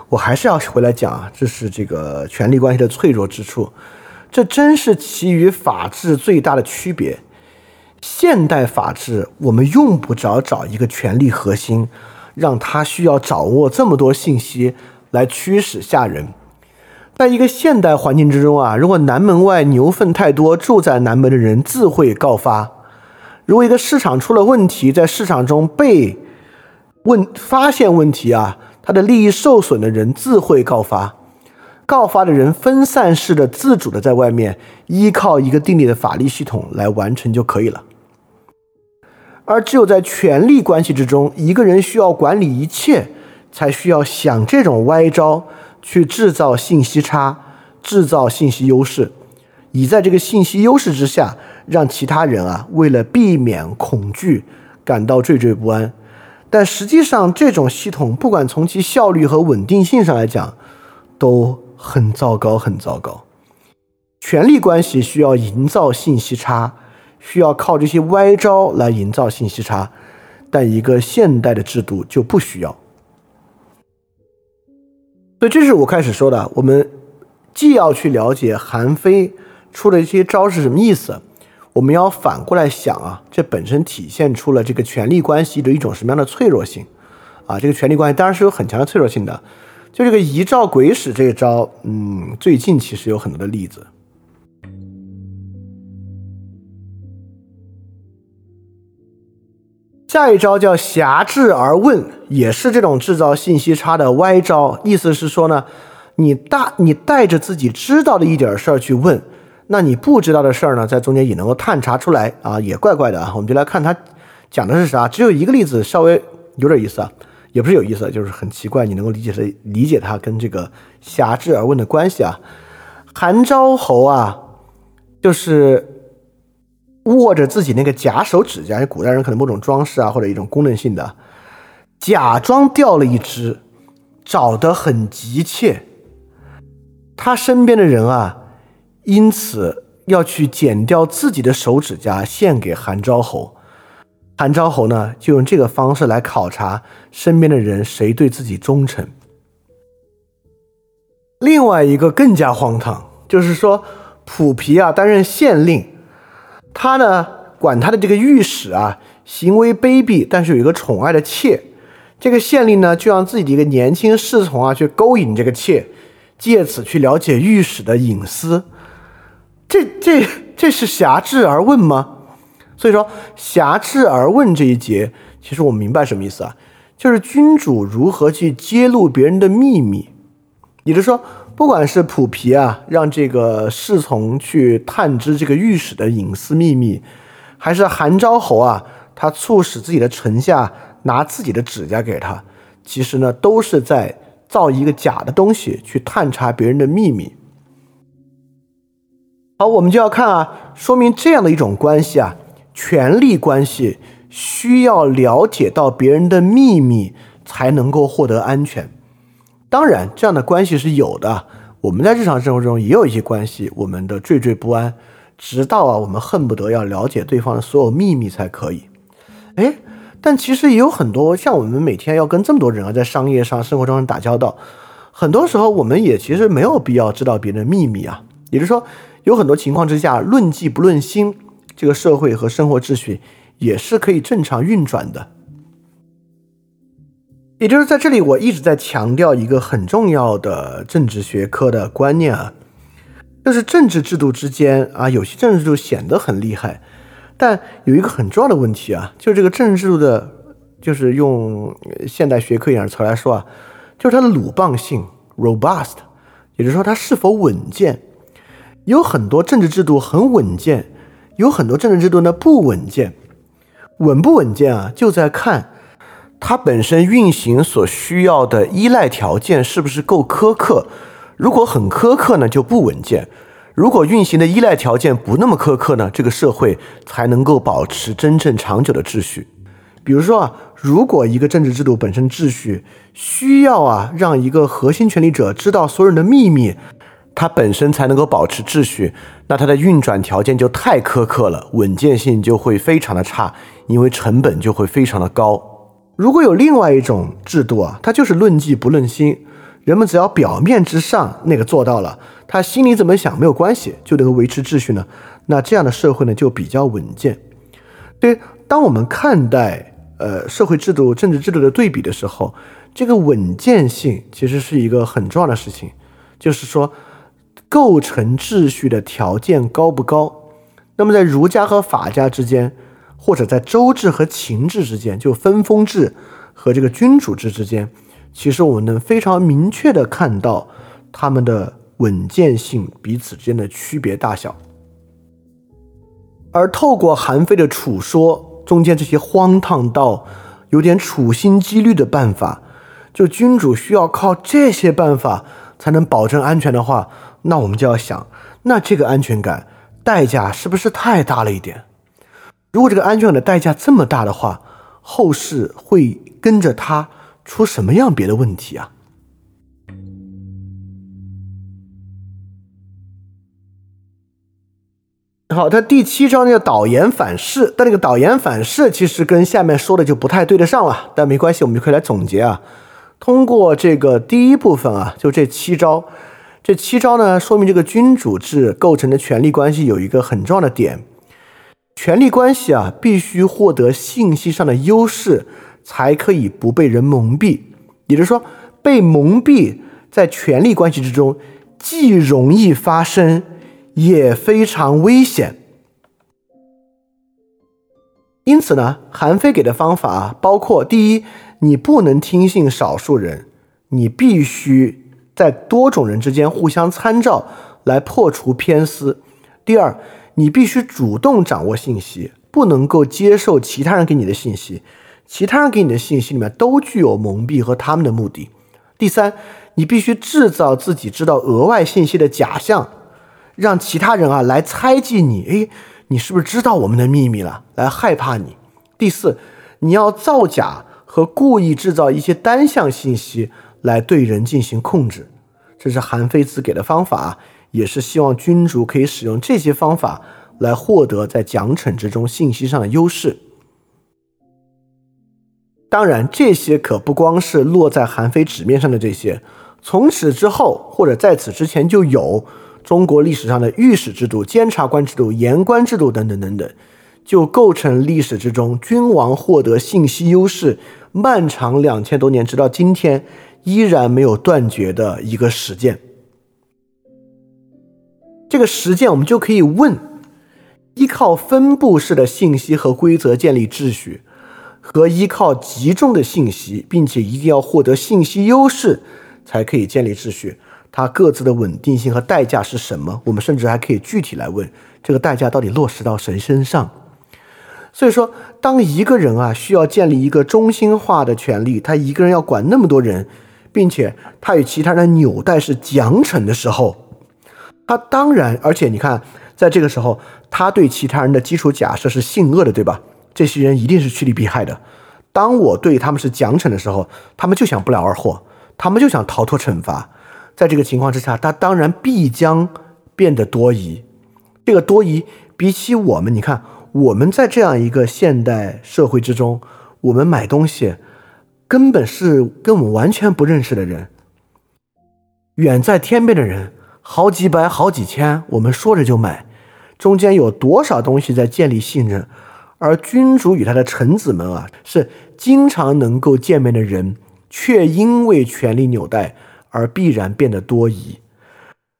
我还是要回来讲啊，这是这个权力关系的脆弱之处。这真是其与法治最大的区别。现代法治，我们用不着找一个权力核心，让他需要掌握这么多信息来驱使下人。在一个现代环境之中啊，如果南门外牛粪太多，住在南门的人自会告发；如果一个市场出了问题，在市场中被问发现问题啊，他的利益受损的人自会告发。告发的人分散式的、自主的在外面依靠一个定立的法律系统来完成就可以了。而只有在权力关系之中，一个人需要管理一切，才需要想这种歪招。去制造信息差，制造信息优势，以在这个信息优势之下，让其他人啊，为了避免恐惧，感到惴惴不安。但实际上，这种系统不管从其效率和稳定性上来讲，都很糟糕，很糟糕。权力关系需要营造信息差，需要靠这些歪招来营造信息差，但一个现代的制度就不需要。这是我开始说的，我们既要去了解韩非出的一些招是什么意思，我们要反过来想啊，这本身体现出了这个权力关系的一种什么样的脆弱性啊？这个权力关系当然是有很强的脆弱性的。就这个遗诏鬼使这一招，嗯，最近其实有很多的例子。下一招叫挟制而问，也是这种制造信息差的歪招。意思是说呢，你大你带着自己知道的一点事儿去问，那你不知道的事儿呢，在中间也能够探查出来啊，也怪怪的啊。我们就来看他讲的是啥。只有一个例子，稍微有点意思啊，也不是有意思，就是很奇怪，你能够理解的理解他跟这个挟制而问的关系啊。韩昭侯啊，就是。握着自己那个假手指甲，古代人可能某种装饰啊，或者一种功能性的，假装掉了一只，找得很急切。他身边的人啊，因此要去剪掉自己的手指甲献给韩昭侯。韩昭侯呢，就用这个方式来考察身边的人谁对自己忠诚。另外一个更加荒唐，就是说普皮啊担任县令。他呢，管他的这个御史啊，行为卑鄙，但是有一个宠爱的妾。这个县令呢，就让自己的一个年轻侍从啊，去勾引这个妾，借此去了解御史的隐私。这、这、这是挟制而问吗？所以说，挟制而问这一节，其实我明白什么意思啊？就是君主如何去揭露别人的秘密，也就是说。不管是普皮啊，让这个侍从去探知这个御史的隐私秘密，还是韩昭侯啊，他促使自己的臣下拿自己的指甲给他，其实呢，都是在造一个假的东西去探查别人的秘密。好，我们就要看啊，说明这样的一种关系啊，权力关系需要了解到别人的秘密才能够获得安全。当然，这样的关系是有的。我们在日常生活中也有一些关系，我们的惴惴不安，直到啊，我们恨不得要了解对方的所有秘密才可以。哎，但其实也有很多像我们每天要跟这么多人啊，在商业上、生活中打交道，很多时候我们也其实没有必要知道别人的秘密啊。也就是说，有很多情况之下，论迹不论心，这个社会和生活秩序也是可以正常运转的。也就是在这里，我一直在强调一个很重要的政治学科的观念啊，就是政治制度之间啊，有些政治制度显得很厉害，但有一个很重要的问题啊，就是这个政治制度的，就是用现代学科一点词来说啊，就是它的鲁棒性 （robust），也就是说它是否稳健。有很多政治制度很稳健，有很多政治制度呢不稳健。稳不稳健啊，就在看。它本身运行所需要的依赖条件是不是够苛刻？如果很苛刻呢，就不稳健；如果运行的依赖条件不那么苛刻呢，这个社会才能够保持真正长久的秩序。比如说啊，如果一个政治制度本身秩序需要啊，让一个核心权力者知道所有人的秘密，它本身才能够保持秩序，那它的运转条件就太苛刻了，稳健性就会非常的差，因为成本就会非常的高。如果有另外一种制度啊，它就是论迹不论心，人们只要表面之上那个做到了，他心里怎么想没有关系，就能够维持秩序呢？那这样的社会呢就比较稳健。对，当我们看待呃社会制度、政治制度的对比的时候，这个稳健性其实是一个很重要的事情，就是说构成秩序的条件高不高？那么在儒家和法家之间。或者在周制和秦制之间，就分封制和这个君主制之间，其实我们能非常明确的看到他们的稳健性彼此之间的区别大小。而透过韩非的处说中间这些荒唐到有点处心积虑的办法，就君主需要靠这些办法才能保证安全的话，那我们就要想，那这个安全感代价是不是太大了一点？如果这个安全感的代价这么大的话，后世会跟着他出什么样别的问题啊？好，他第七章那个导言反噬，但那个导言反噬其实跟下面说的就不太对得上了。但没关系，我们就可以来总结啊。通过这个第一部分啊，就这七招，这七招呢，说明这个君主制构成的权力关系有一个很重要的点。权力关系啊，必须获得信息上的优势，才可以不被人蒙蔽。也就是说，被蒙蔽在权力关系之中，既容易发生，也非常危险。因此呢，韩非给的方法包括：第一，你不能听信少数人，你必须在多种人之间互相参照，来破除偏私；第二。你必须主动掌握信息，不能够接受其他人给你的信息，其他人给你的信息里面都具有蒙蔽和他们的目的。第三，你必须制造自己知道额外信息的假象，让其他人啊来猜忌你，诶，你是不是知道我们的秘密了？来害怕你。第四，你要造假和故意制造一些单向信息来对人进行控制。这是韩非子给的方法。啊也是希望君主可以使用这些方法来获得在奖惩之中信息上的优势。当然，这些可不光是落在韩非纸面上的这些，从此之后或者在此之前就有中国历史上的御史制度、监察官制度、言官制度等等等等，就构成历史之中君王获得信息优势漫长两千多年，直到今天依然没有断绝的一个实践。这个实践，我们就可以问：依靠分布式的信息和规则建立秩序，和依靠集中的信息，并且一定要获得信息优势才可以建立秩序，它各自的稳定性和代价是什么？我们甚至还可以具体来问：这个代价到底落实到谁身上？所以说，当一个人啊需要建立一个中心化的权利，他一个人要管那么多人，并且他与其他人纽带是奖惩的时候。他当然，而且你看，在这个时候，他对其他人的基础假设是性恶的，对吧？这些人一定是趋利避害的。当我对他们是奖惩的时候，他们就想不劳而获，他们就想逃脱惩罚。在这个情况之下，他当然必将变得多疑。这个多疑，比起我们，你看，我们在这样一个现代社会之中，我们买东西，根本是跟我们完全不认识的人，远在天边的人。好几百、好几千，我们说着就买，中间有多少东西在建立信任？而君主与他的臣子们啊，是经常能够见面的人，却因为权力纽带而必然变得多疑。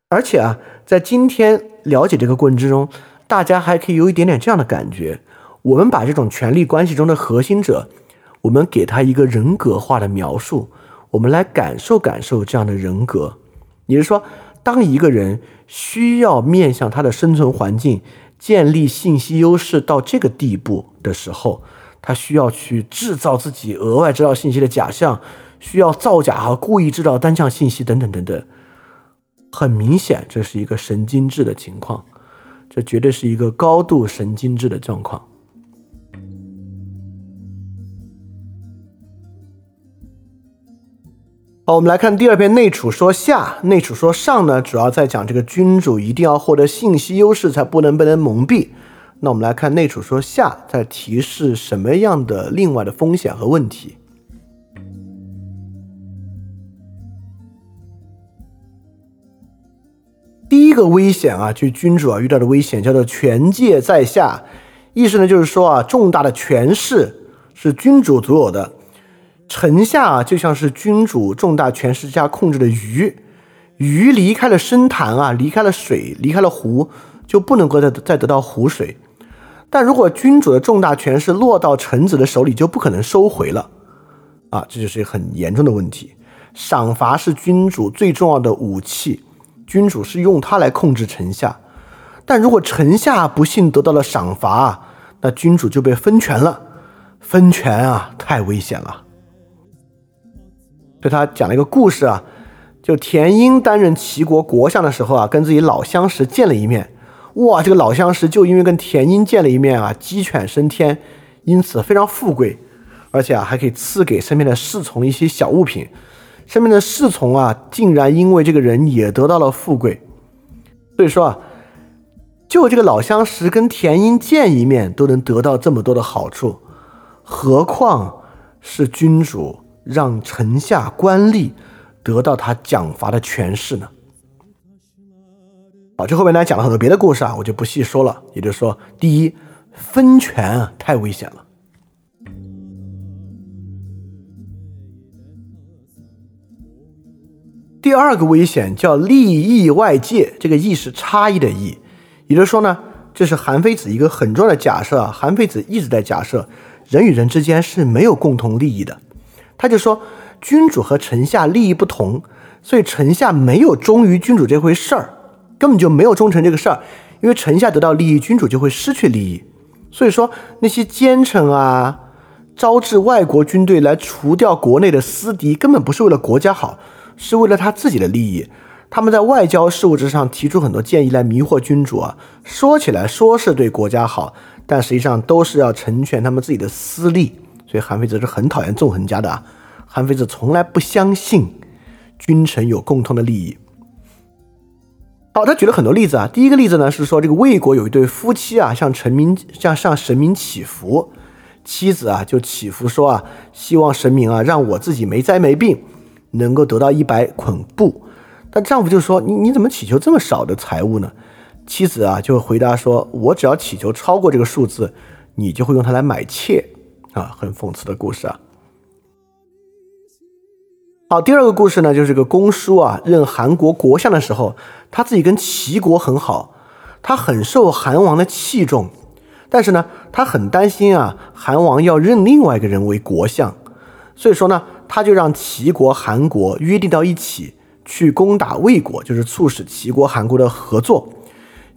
而且啊，在今天了解这个过程之中，大家还可以有一点点这样的感觉：我们把这种权力关系中的核心者，我们给他一个人格化的描述，我们来感受感受这样的人格。也就是说，当一个人需要面向他的生存环境。建立信息优势到这个地步的时候，他需要去制造自己额外知道信息的假象，需要造假和故意制造单向信息等等等等。很明显，这是一个神经质的情况，这绝对是一个高度神经质的状况。好，我们来看第二篇《内储说下》。《内储说上》呢，主要在讲这个君主一定要获得信息优势，才不能被人蒙蔽。那我们来看《内储说下》在提示什么样的另外的风险和问题。第一个危险啊，就是君主啊遇到的危险叫做权界在下，意思呢就是说啊，重大的权势是君主独有的。臣下，就像是君主重大权势下控制的鱼，鱼离开了深潭啊，离开了水，离开了湖，就不能够再再得到湖水。但如果君主的重大权势落到臣子的手里，就不可能收回了啊，这就是一个很严重的问题。赏罚是君主最重要的武器，君主是用它来控制臣下。但如果臣下不幸得到了赏罚，那君主就被分权了，分权啊，太危险了。给他讲了一个故事啊，就田英担任齐国国相的时候啊，跟自己老相识见了一面，哇，这个老相识就因为跟田英见了一面啊，鸡犬升天，因此非常富贵，而且啊还可以赐给身边的侍从一些小物品，身边的侍从啊竟然因为这个人也得到了富贵，所以说啊，就这个老相识跟田英见一面都能得到这么多的好处，何况是君主。让臣下官吏得到他奖罚的权势呢？好，这后面呢讲了很多别的故事啊，我就不细说了。也就是说，第一，分权啊太危险了；第二个危险叫利益外界，这个“意”是差异的“义”。也就是说呢，这是韩非子一个很重要的假设啊。韩非子一直在假设人与人之间是没有共同利益的。他就说，君主和臣下利益不同，所以臣下没有忠于君主这回事儿，根本就没有忠诚这个事儿。因为臣下得到利益，君主就会失去利益。所以说，那些奸臣啊，招致外国军队来除掉国内的私敌，根本不是为了国家好，是为了他自己的利益。他们在外交事务之上提出很多建议来迷惑君主啊，说起来说是对国家好，但实际上都是要成全他们自己的私利。所以韩非子是很讨厌纵横家的啊，韩非子从来不相信君臣有共同的利益。好，他举了很多例子啊。第一个例子呢是说，这个魏国有一对夫妻啊，向臣民向向神明祈福，妻子啊就祈福说啊，希望神明啊让我自己没灾没病，能够得到一百捆布。但丈夫就说，你你怎么祈求这么少的财物呢？妻子啊就回答说，我只要祈求超过这个数字，你就会用它来买妾。啊，很讽刺的故事啊。好，第二个故事呢，就是个公叔啊，任韩国国相的时候，他自己跟齐国很好，他很受韩王的器重，但是呢，他很担心啊，韩王要任另外一个人为国相，所以说呢，他就让齐国、韩国约定到一起去攻打魏国，就是促使齐国、韩国的合作。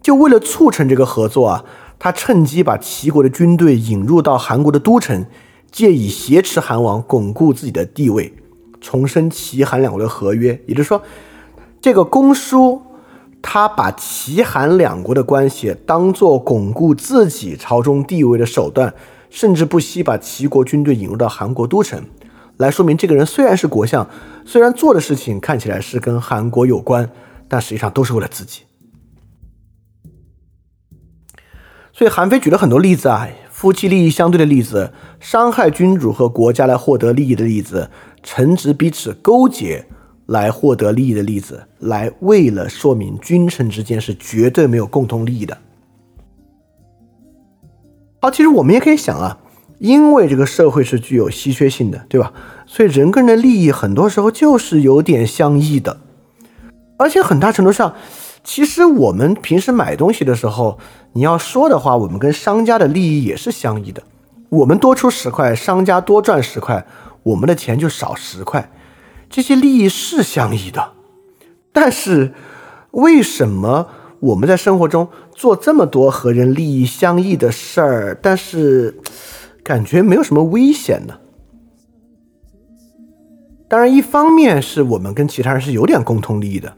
就为了促成这个合作啊。他趁机把齐国的军队引入到韩国的都城，借以挟持韩王，巩固自己的地位，重申齐韩两国的合约。也就是说，这个公叔他把齐韩两国的关系当做巩固自己朝中地位的手段，甚至不惜把齐国军队引入到韩国都城，来说明这个人虽然是国相，虽然做的事情看起来是跟韩国有关，但实际上都是为了自己。所以韩非举了很多例子啊，夫妻利益相对的例子，伤害君主和国家来获得利益的例子，臣职彼此勾结来获得利益的例子，来为了说明君臣之间是绝对没有共同利益的。好，其实我们也可以想啊，因为这个社会是具有稀缺性的，对吧？所以人跟人的利益很多时候就是有点相异的，而且很大程度上，其实我们平时买东西的时候，你要说的话，我们跟商家的利益也是相异的。我们多出十块，商家多赚十块，我们的钱就少十块，这些利益是相异的。但是为什么？我们在生活中做这么多和人利益相异的事儿，但是感觉没有什么危险呢。当然，一方面是我们跟其他人是有点共同利益的；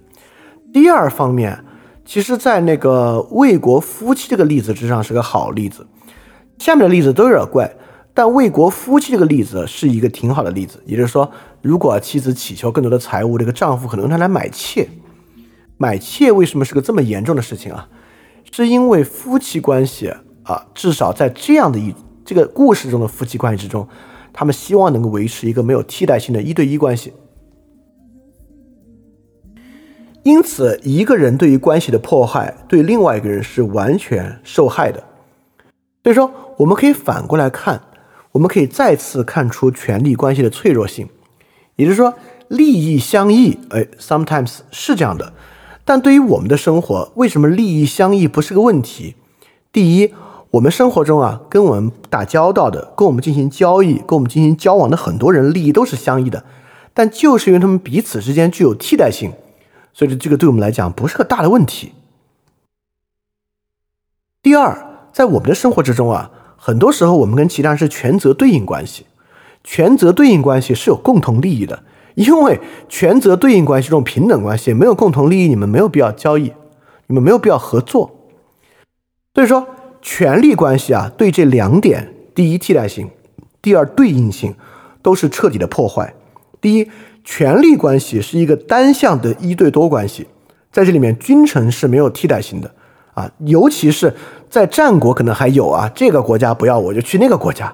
第二方面，其实，在那个魏国夫妻这个例子之上是个好例子。下面的例子都有点怪，但魏国夫妻这个例子是一个挺好的例子。也就是说，如果妻子乞求更多的财物，这个丈夫可能用它来买妾。买妾为什么是个这么严重的事情啊？是因为夫妻关系啊，至少在这样的一这个故事中的夫妻关系之中，他们希望能够维持一个没有替代性的一对一关系。因此，一个人对于关系的迫害，对另外一个人是完全受害的。所以说，我们可以反过来看，我们可以再次看出权力关系的脆弱性，也就是说，利益相异，哎，sometimes 是这样的。但对于我们的生活，为什么利益相异不是个问题？第一，我们生活中啊，跟我们打交道的、跟我们进行交易、跟我们进行交往的很多人，利益都是相异的。但就是因为他们彼此之间具有替代性，所以这个对我们来讲不是个大的问题。第二，在我们的生活之中啊，很多时候我们跟其他人是权责对应关系，权责对应关系是有共同利益的。因为权责对应关系这种平等关系没有共同利益，你们没有必要交易，你们没有必要合作。所以说，权力关系啊，对这两点：第一，替代性；第二，对应性，都是彻底的破坏。第一，权力关系是一个单向的一对多关系，在这里面，君臣是没有替代性的啊，尤其是在战国可能还有啊，这个国家不要我就去那个国家。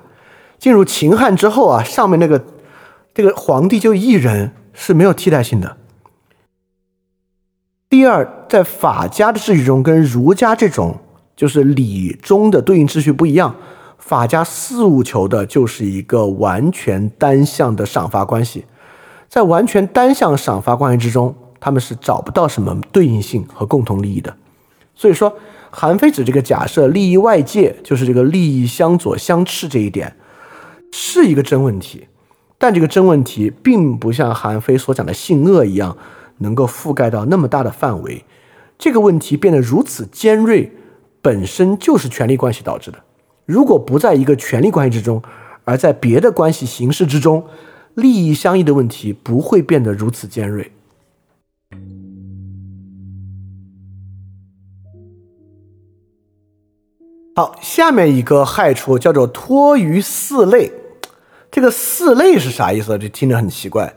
进入秦汉之后啊，上面那个。这个皇帝就一人是没有替代性的。第二，在法家的秩序中，跟儒家这种就是礼中的对应秩序不一样。法家四务求的就是一个完全单向的赏罚关系，在完全单向赏罚关系之中，他们是找不到什么对应性和共同利益的。所以说，韩非子这个假设，利益外界就是这个利益相左相斥这一点，是一个真问题。但这个真问题并不像韩非所讲的性恶一样，能够覆盖到那么大的范围。这个问题变得如此尖锐，本身就是权力关系导致的。如果不在一个权力关系之中，而在别的关系形式之中，利益相异的问题不会变得如此尖锐。好，下面一个害处叫做托于四类。这个四类是啥意思？这听着很奇怪。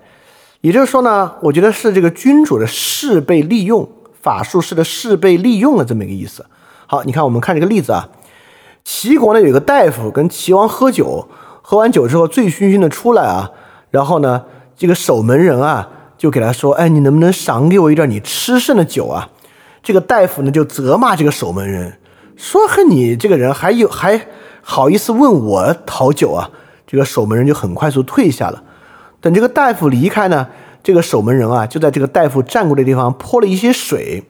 也就是说呢，我觉得是这个君主的事被利用，法术师的事被利用了这么一个意思。好，你看我们看这个例子啊，齐国呢有个大夫跟齐王喝酒，喝完酒之后醉醺醺的出来啊，然后呢这个守门人啊就给他说：“哎，你能不能赏给我一点你吃剩的酒啊？”这个大夫呢就责骂这个守门人，说：“和你这个人还有还好意思问我讨酒啊？”这个守门人就很快速退下了。等这个大夫离开呢，这个守门人啊，就在这个大夫站过的地方泼了一些水，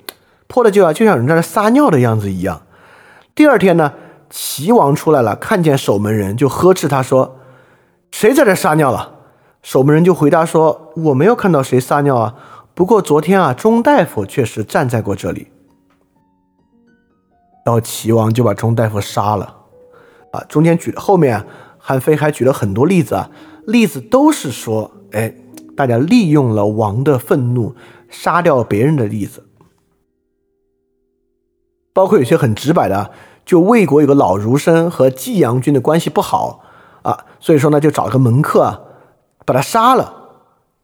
泼的就啊，就像人在那撒尿的样子一样。第二天呢，齐王出来了，看见守门人就呵斥他说：“谁在这撒尿了？”守门人就回答说：“我没有看到谁撒尿啊，不过昨天啊，钟大夫确实站在过这里。”然后齐王就把钟大夫杀了。啊，中间举后面。韩非还举了很多例子啊，例子都是说，哎，大家利用了王的愤怒，杀掉别人的例子，包括有些很直白的，就魏国有个老儒生和季阳君的关系不好啊，所以说呢，就找个门客啊，把他杀了，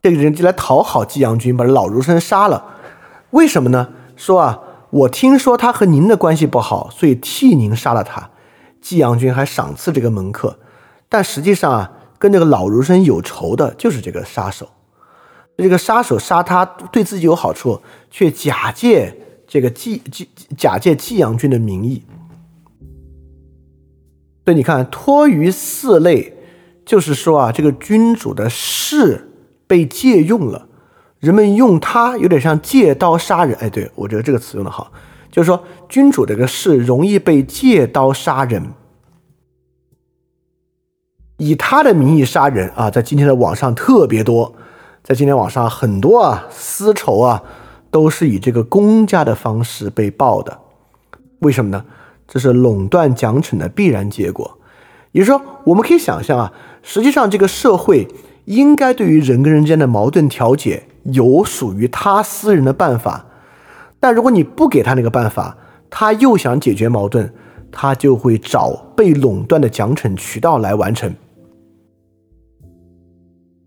这个人就来讨好季阳君，把老儒生杀了，为什么呢？说啊，我听说他和您的关系不好，所以替您杀了他。季阳君还赏赐这个门客。但实际上啊，跟这个老儒生有仇的就是这个杀手。这个杀手杀他对自己有好处，却假借这个季季假借季阳君的名义。所以你看，托于四类，就是说啊，这个君主的势被借用了，人们用他有点像借刀杀人。哎，对我觉得这个词用的好，就是说君主这个势容易被借刀杀人。以他的名义杀人啊，在今天的网上特别多，在今天网上很多啊私仇啊，都是以这个公家的方式被报的。为什么呢？这是垄断奖惩的必然结果。也就是说，我们可以想象啊，实际上这个社会应该对于人跟人间的矛盾调解有属于他私人的办法，但如果你不给他那个办法，他又想解决矛盾，他就会找被垄断的奖惩渠道来完成。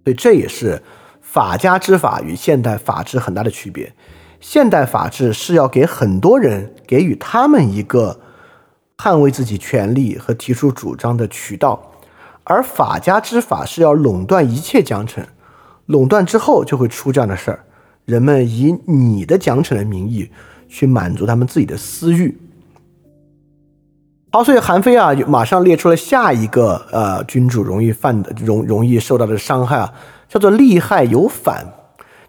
所以这也是法家之法与现代法治很大的区别。现代法治是要给很多人给予他们一个捍卫自己权利和提出主张的渠道，而法家之法是要垄断一切奖惩，垄断之后就会出这样的事儿：人们以你的奖惩的名义去满足他们自己的私欲。好，所以韩非啊，马上列出了下一个呃，君主容易犯的、容容易受到的伤害啊，叫做利害有反。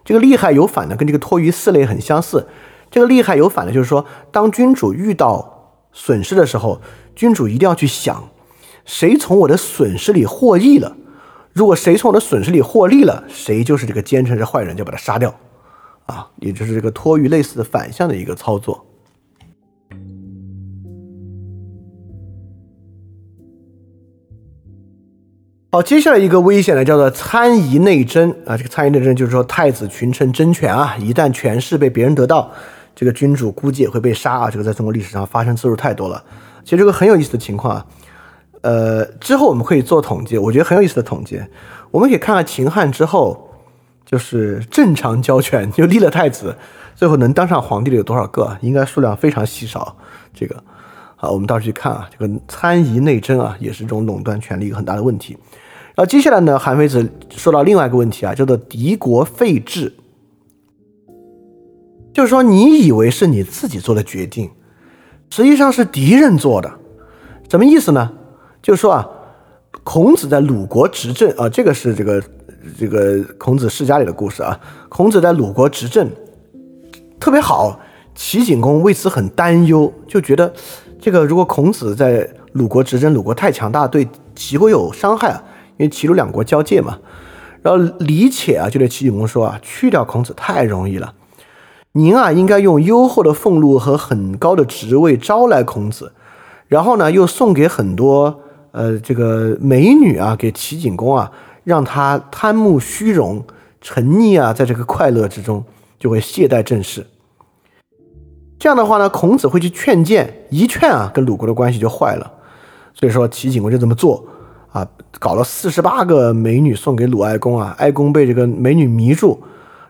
这个利害有反呢，跟这个托于四类很相似。这个利害有反呢，就是说，当君主遇到损失的时候，君主一定要去想，谁从我的损失里获益了。如果谁从我的损失里获利了，谁就是这个奸臣是坏人，就把他杀掉。啊，也就是这个托于类似的反向的一个操作。好，接下来一个危险呢，叫做参议内争啊。这个参议内争就是说，太子群臣争权啊，一旦权势被别人得到，这个君主估计也会被杀啊。这个在中国历史上发生次数太多了。其实这个很有意思的情况啊，呃，之后我们可以做统计，我觉得很有意思的统计。我们可以看看秦汉之后，就是正常交权 就立了太子，最后能当上皇帝的有多少个？应该数量非常稀少。这个，好，我们到时候去看啊，这个参议内争啊，也是这种垄断权力一个很大的问题。然后接下来呢，韩非子说到另外一个问题啊，叫做敌国废制，就是说你以为是你自己做的决定，实际上是敌人做的，什么意思呢？就是说啊，孔子在鲁国执政啊，这个是这个这个孔子世家里的故事啊，孔子在鲁国执政特别好，齐景公为此很担忧，就觉得这个如果孔子在鲁国执政，鲁国太强大，对齐国有伤害啊。因为齐鲁两国交界嘛，然后李且啊就对齐景公说啊，去掉孔子太容易了，您啊应该用优厚的俸禄和很高的职位招来孔子，然后呢又送给很多呃这个美女啊给齐景公啊，让他贪慕虚荣，沉溺啊在这个快乐之中，就会懈怠政事。这样的话呢，孔子会去劝谏，一劝啊跟鲁国的关系就坏了，所以说齐景公就这么做。啊，搞了四十八个美女送给鲁哀公啊，哀公被这个美女迷住，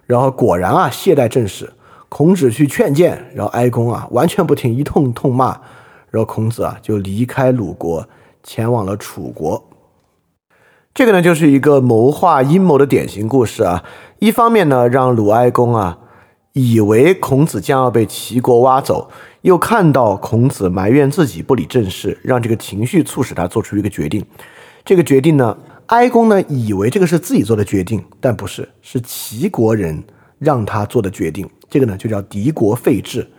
然后果然啊懈怠政事。孔子去劝谏，然后哀公啊完全不听，一通痛骂，然后孔子啊就离开鲁国，前往了楚国。这个呢就是一个谋划阴谋的典型故事啊。一方面呢让鲁哀公啊以为孔子将要被齐国挖走，又看到孔子埋怨自己不理政事，让这个情绪促使他做出一个决定。这个决定呢，哀公呢以为这个是自己做的决定，但不是，是齐国人让他做的决定。这个呢就叫敌国废制，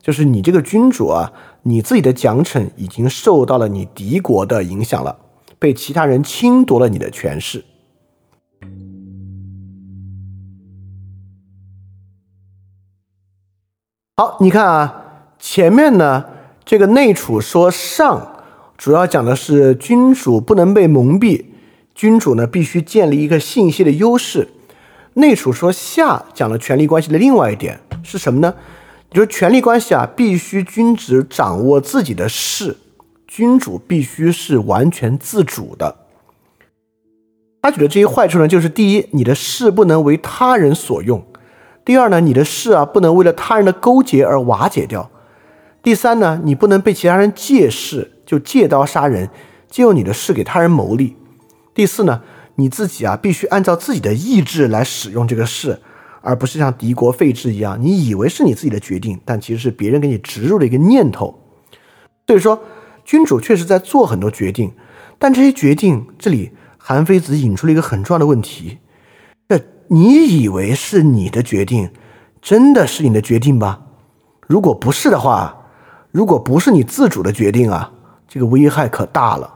就是你这个君主啊，你自己的奖惩已经受到了你敌国的影响了，被其他人侵夺了你的权势。好，你看啊，前面呢这个内储说上。主要讲的是君主不能被蒙蔽，君主呢必须建立一个信息的优势。内储说下讲了权力关系的另外一点是什么呢？就是权力关系啊，必须君主掌握自己的事，君主必须是完全自主的。他举的这些坏处呢，就是第一，你的事不能为他人所用；第二呢，你的事啊不能为了他人的勾结而瓦解掉；第三呢，你不能被其他人借势。就借刀杀人，借用你的事给他人谋利。第四呢，你自己啊必须按照自己的意志来使用这个事，而不是像敌国废制一样，你以为是你自己的决定，但其实是别人给你植入的一个念头。所以说，君主确实在做很多决定，但这些决定，这里韩非子引出了一个很重要的问题：这你以为是你的决定，真的是你的决定吧？如果不是的话，如果不是你自主的决定啊，这个危害可大了。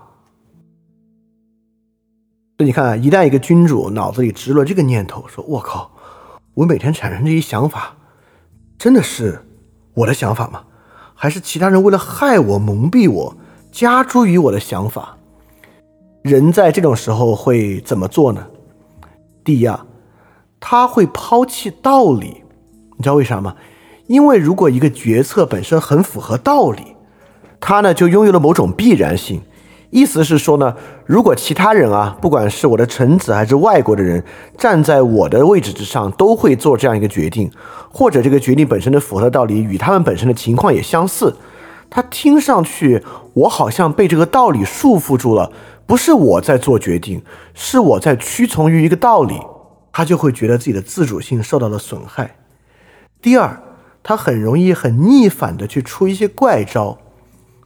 所以你看，一旦一个君主脑子里植入了这个念头，说“我靠，我每天产生这些想法，真的是我的想法吗？还是其他人为了害我、蒙蔽我，加诸于我的想法？”人在这种时候会怎么做呢？第一啊，他会抛弃道理。你知道为啥吗？因为如果一个决策本身很符合道理，它呢就拥有了某种必然性。意思是说呢，如果其他人啊，不管是我的臣子还是外国的人，站在我的位置之上，都会做这样一个决定，或者这个决定本身的符合道理与他们本身的情况也相似，他听上去我好像被这个道理束缚住了，不是我在做决定，是我在屈从于一个道理，他就会觉得自己的自主性受到了损害。第二，他很容易很逆反的去出一些怪招，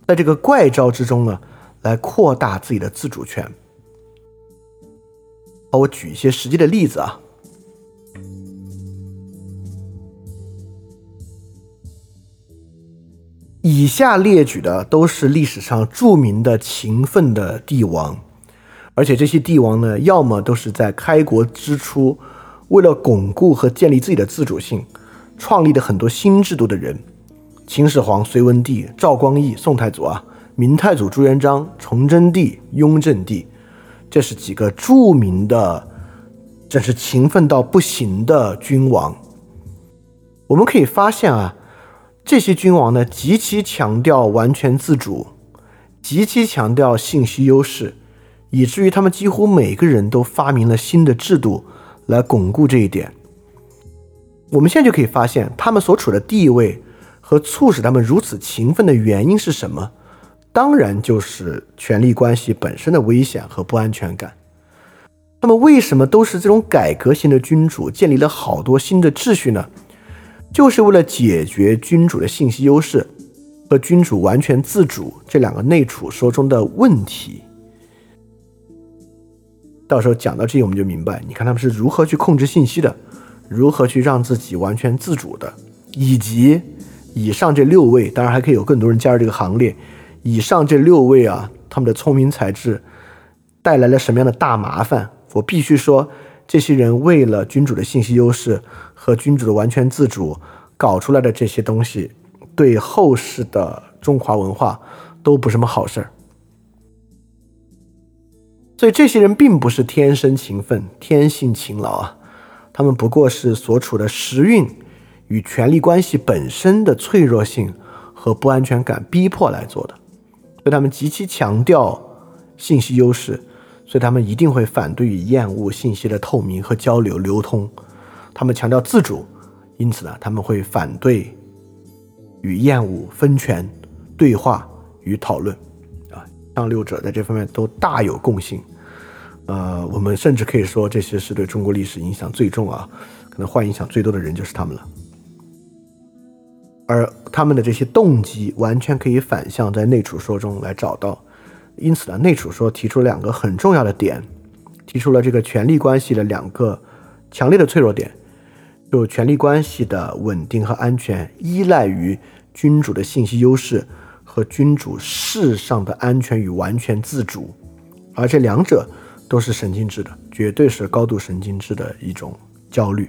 在这个怪招之中呢。来扩大自己的自主权。好，我举一些实际的例子啊。以下列举的都是历史上著名的勤奋的帝王，而且这些帝王呢，要么都是在开国之初，为了巩固和建立自己的自主性，创立的很多新制度的人。秦始皇、隋文帝、赵光义、宋太祖啊。明太祖朱元璋、崇祯帝、雍正帝，这是几个著名的，真是勤奋到不行的君王。我们可以发现啊，这些君王呢，极其强调完全自主，极其强调信息优势，以至于他们几乎每个人都发明了新的制度来巩固这一点。我们现在就可以发现，他们所处的地位和促使他们如此勤奋的原因是什么？当然就是权力关系本身的危险和不安全感。那么，为什么都是这种改革型的君主建立了好多新的秩序呢？就是为了解决君主的信息优势和君主完全自主这两个内储说中的问题。到时候讲到这里，我们就明白，你看他们是如何去控制信息的，如何去让自己完全自主的，以及以上这六位，当然还可以有更多人加入这个行列。以上这六位啊，他们的聪明才智带来了什么样的大麻烦？我必须说，这些人为了君主的信息优势和君主的完全自主搞出来的这些东西，对后世的中华文化都不是什么好事儿。所以，这些人并不是天生勤奋、天性勤劳啊，他们不过是所处的时运与权力关系本身的脆弱性和不安全感逼迫来做的。所以他们极其强调信息优势，所以他们一定会反对与厌恶信息的透明和交流流通。他们强调自主，因此呢，他们会反对与厌恶分权、对话与讨论。啊，上六者在这方面都大有共性。呃，我们甚至可以说，这些是对中国历史影响最重啊，可能坏影响最多的人就是他们了。而他们的这些动机完全可以反向在内储说中来找到，因此呢，内储说提出两个很重要的点，提出了这个权力关系的两个强烈的脆弱点，就权力关系的稳定和安全依赖于君主的信息优势和君主世上的安全与完全自主，而这两者都是神经质的，绝对是高度神经质的一种焦虑。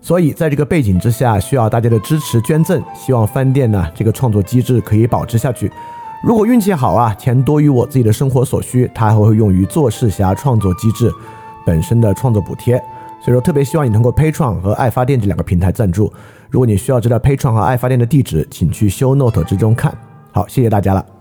所以，在这个背景之下，需要大家的支持捐赠。希望饭店呢这个创作机制可以保持下去。如果运气好啊，钱多于我自己的生活所需，它还会用于做事侠创作机制。本身的创作补贴。所以说，特别希望你通过 Patreon 和爱发电这两个平台赞助。如果你需要知道 Patreon 和爱发电的地址，请去 Show Note 之中看。好，谢谢大家了。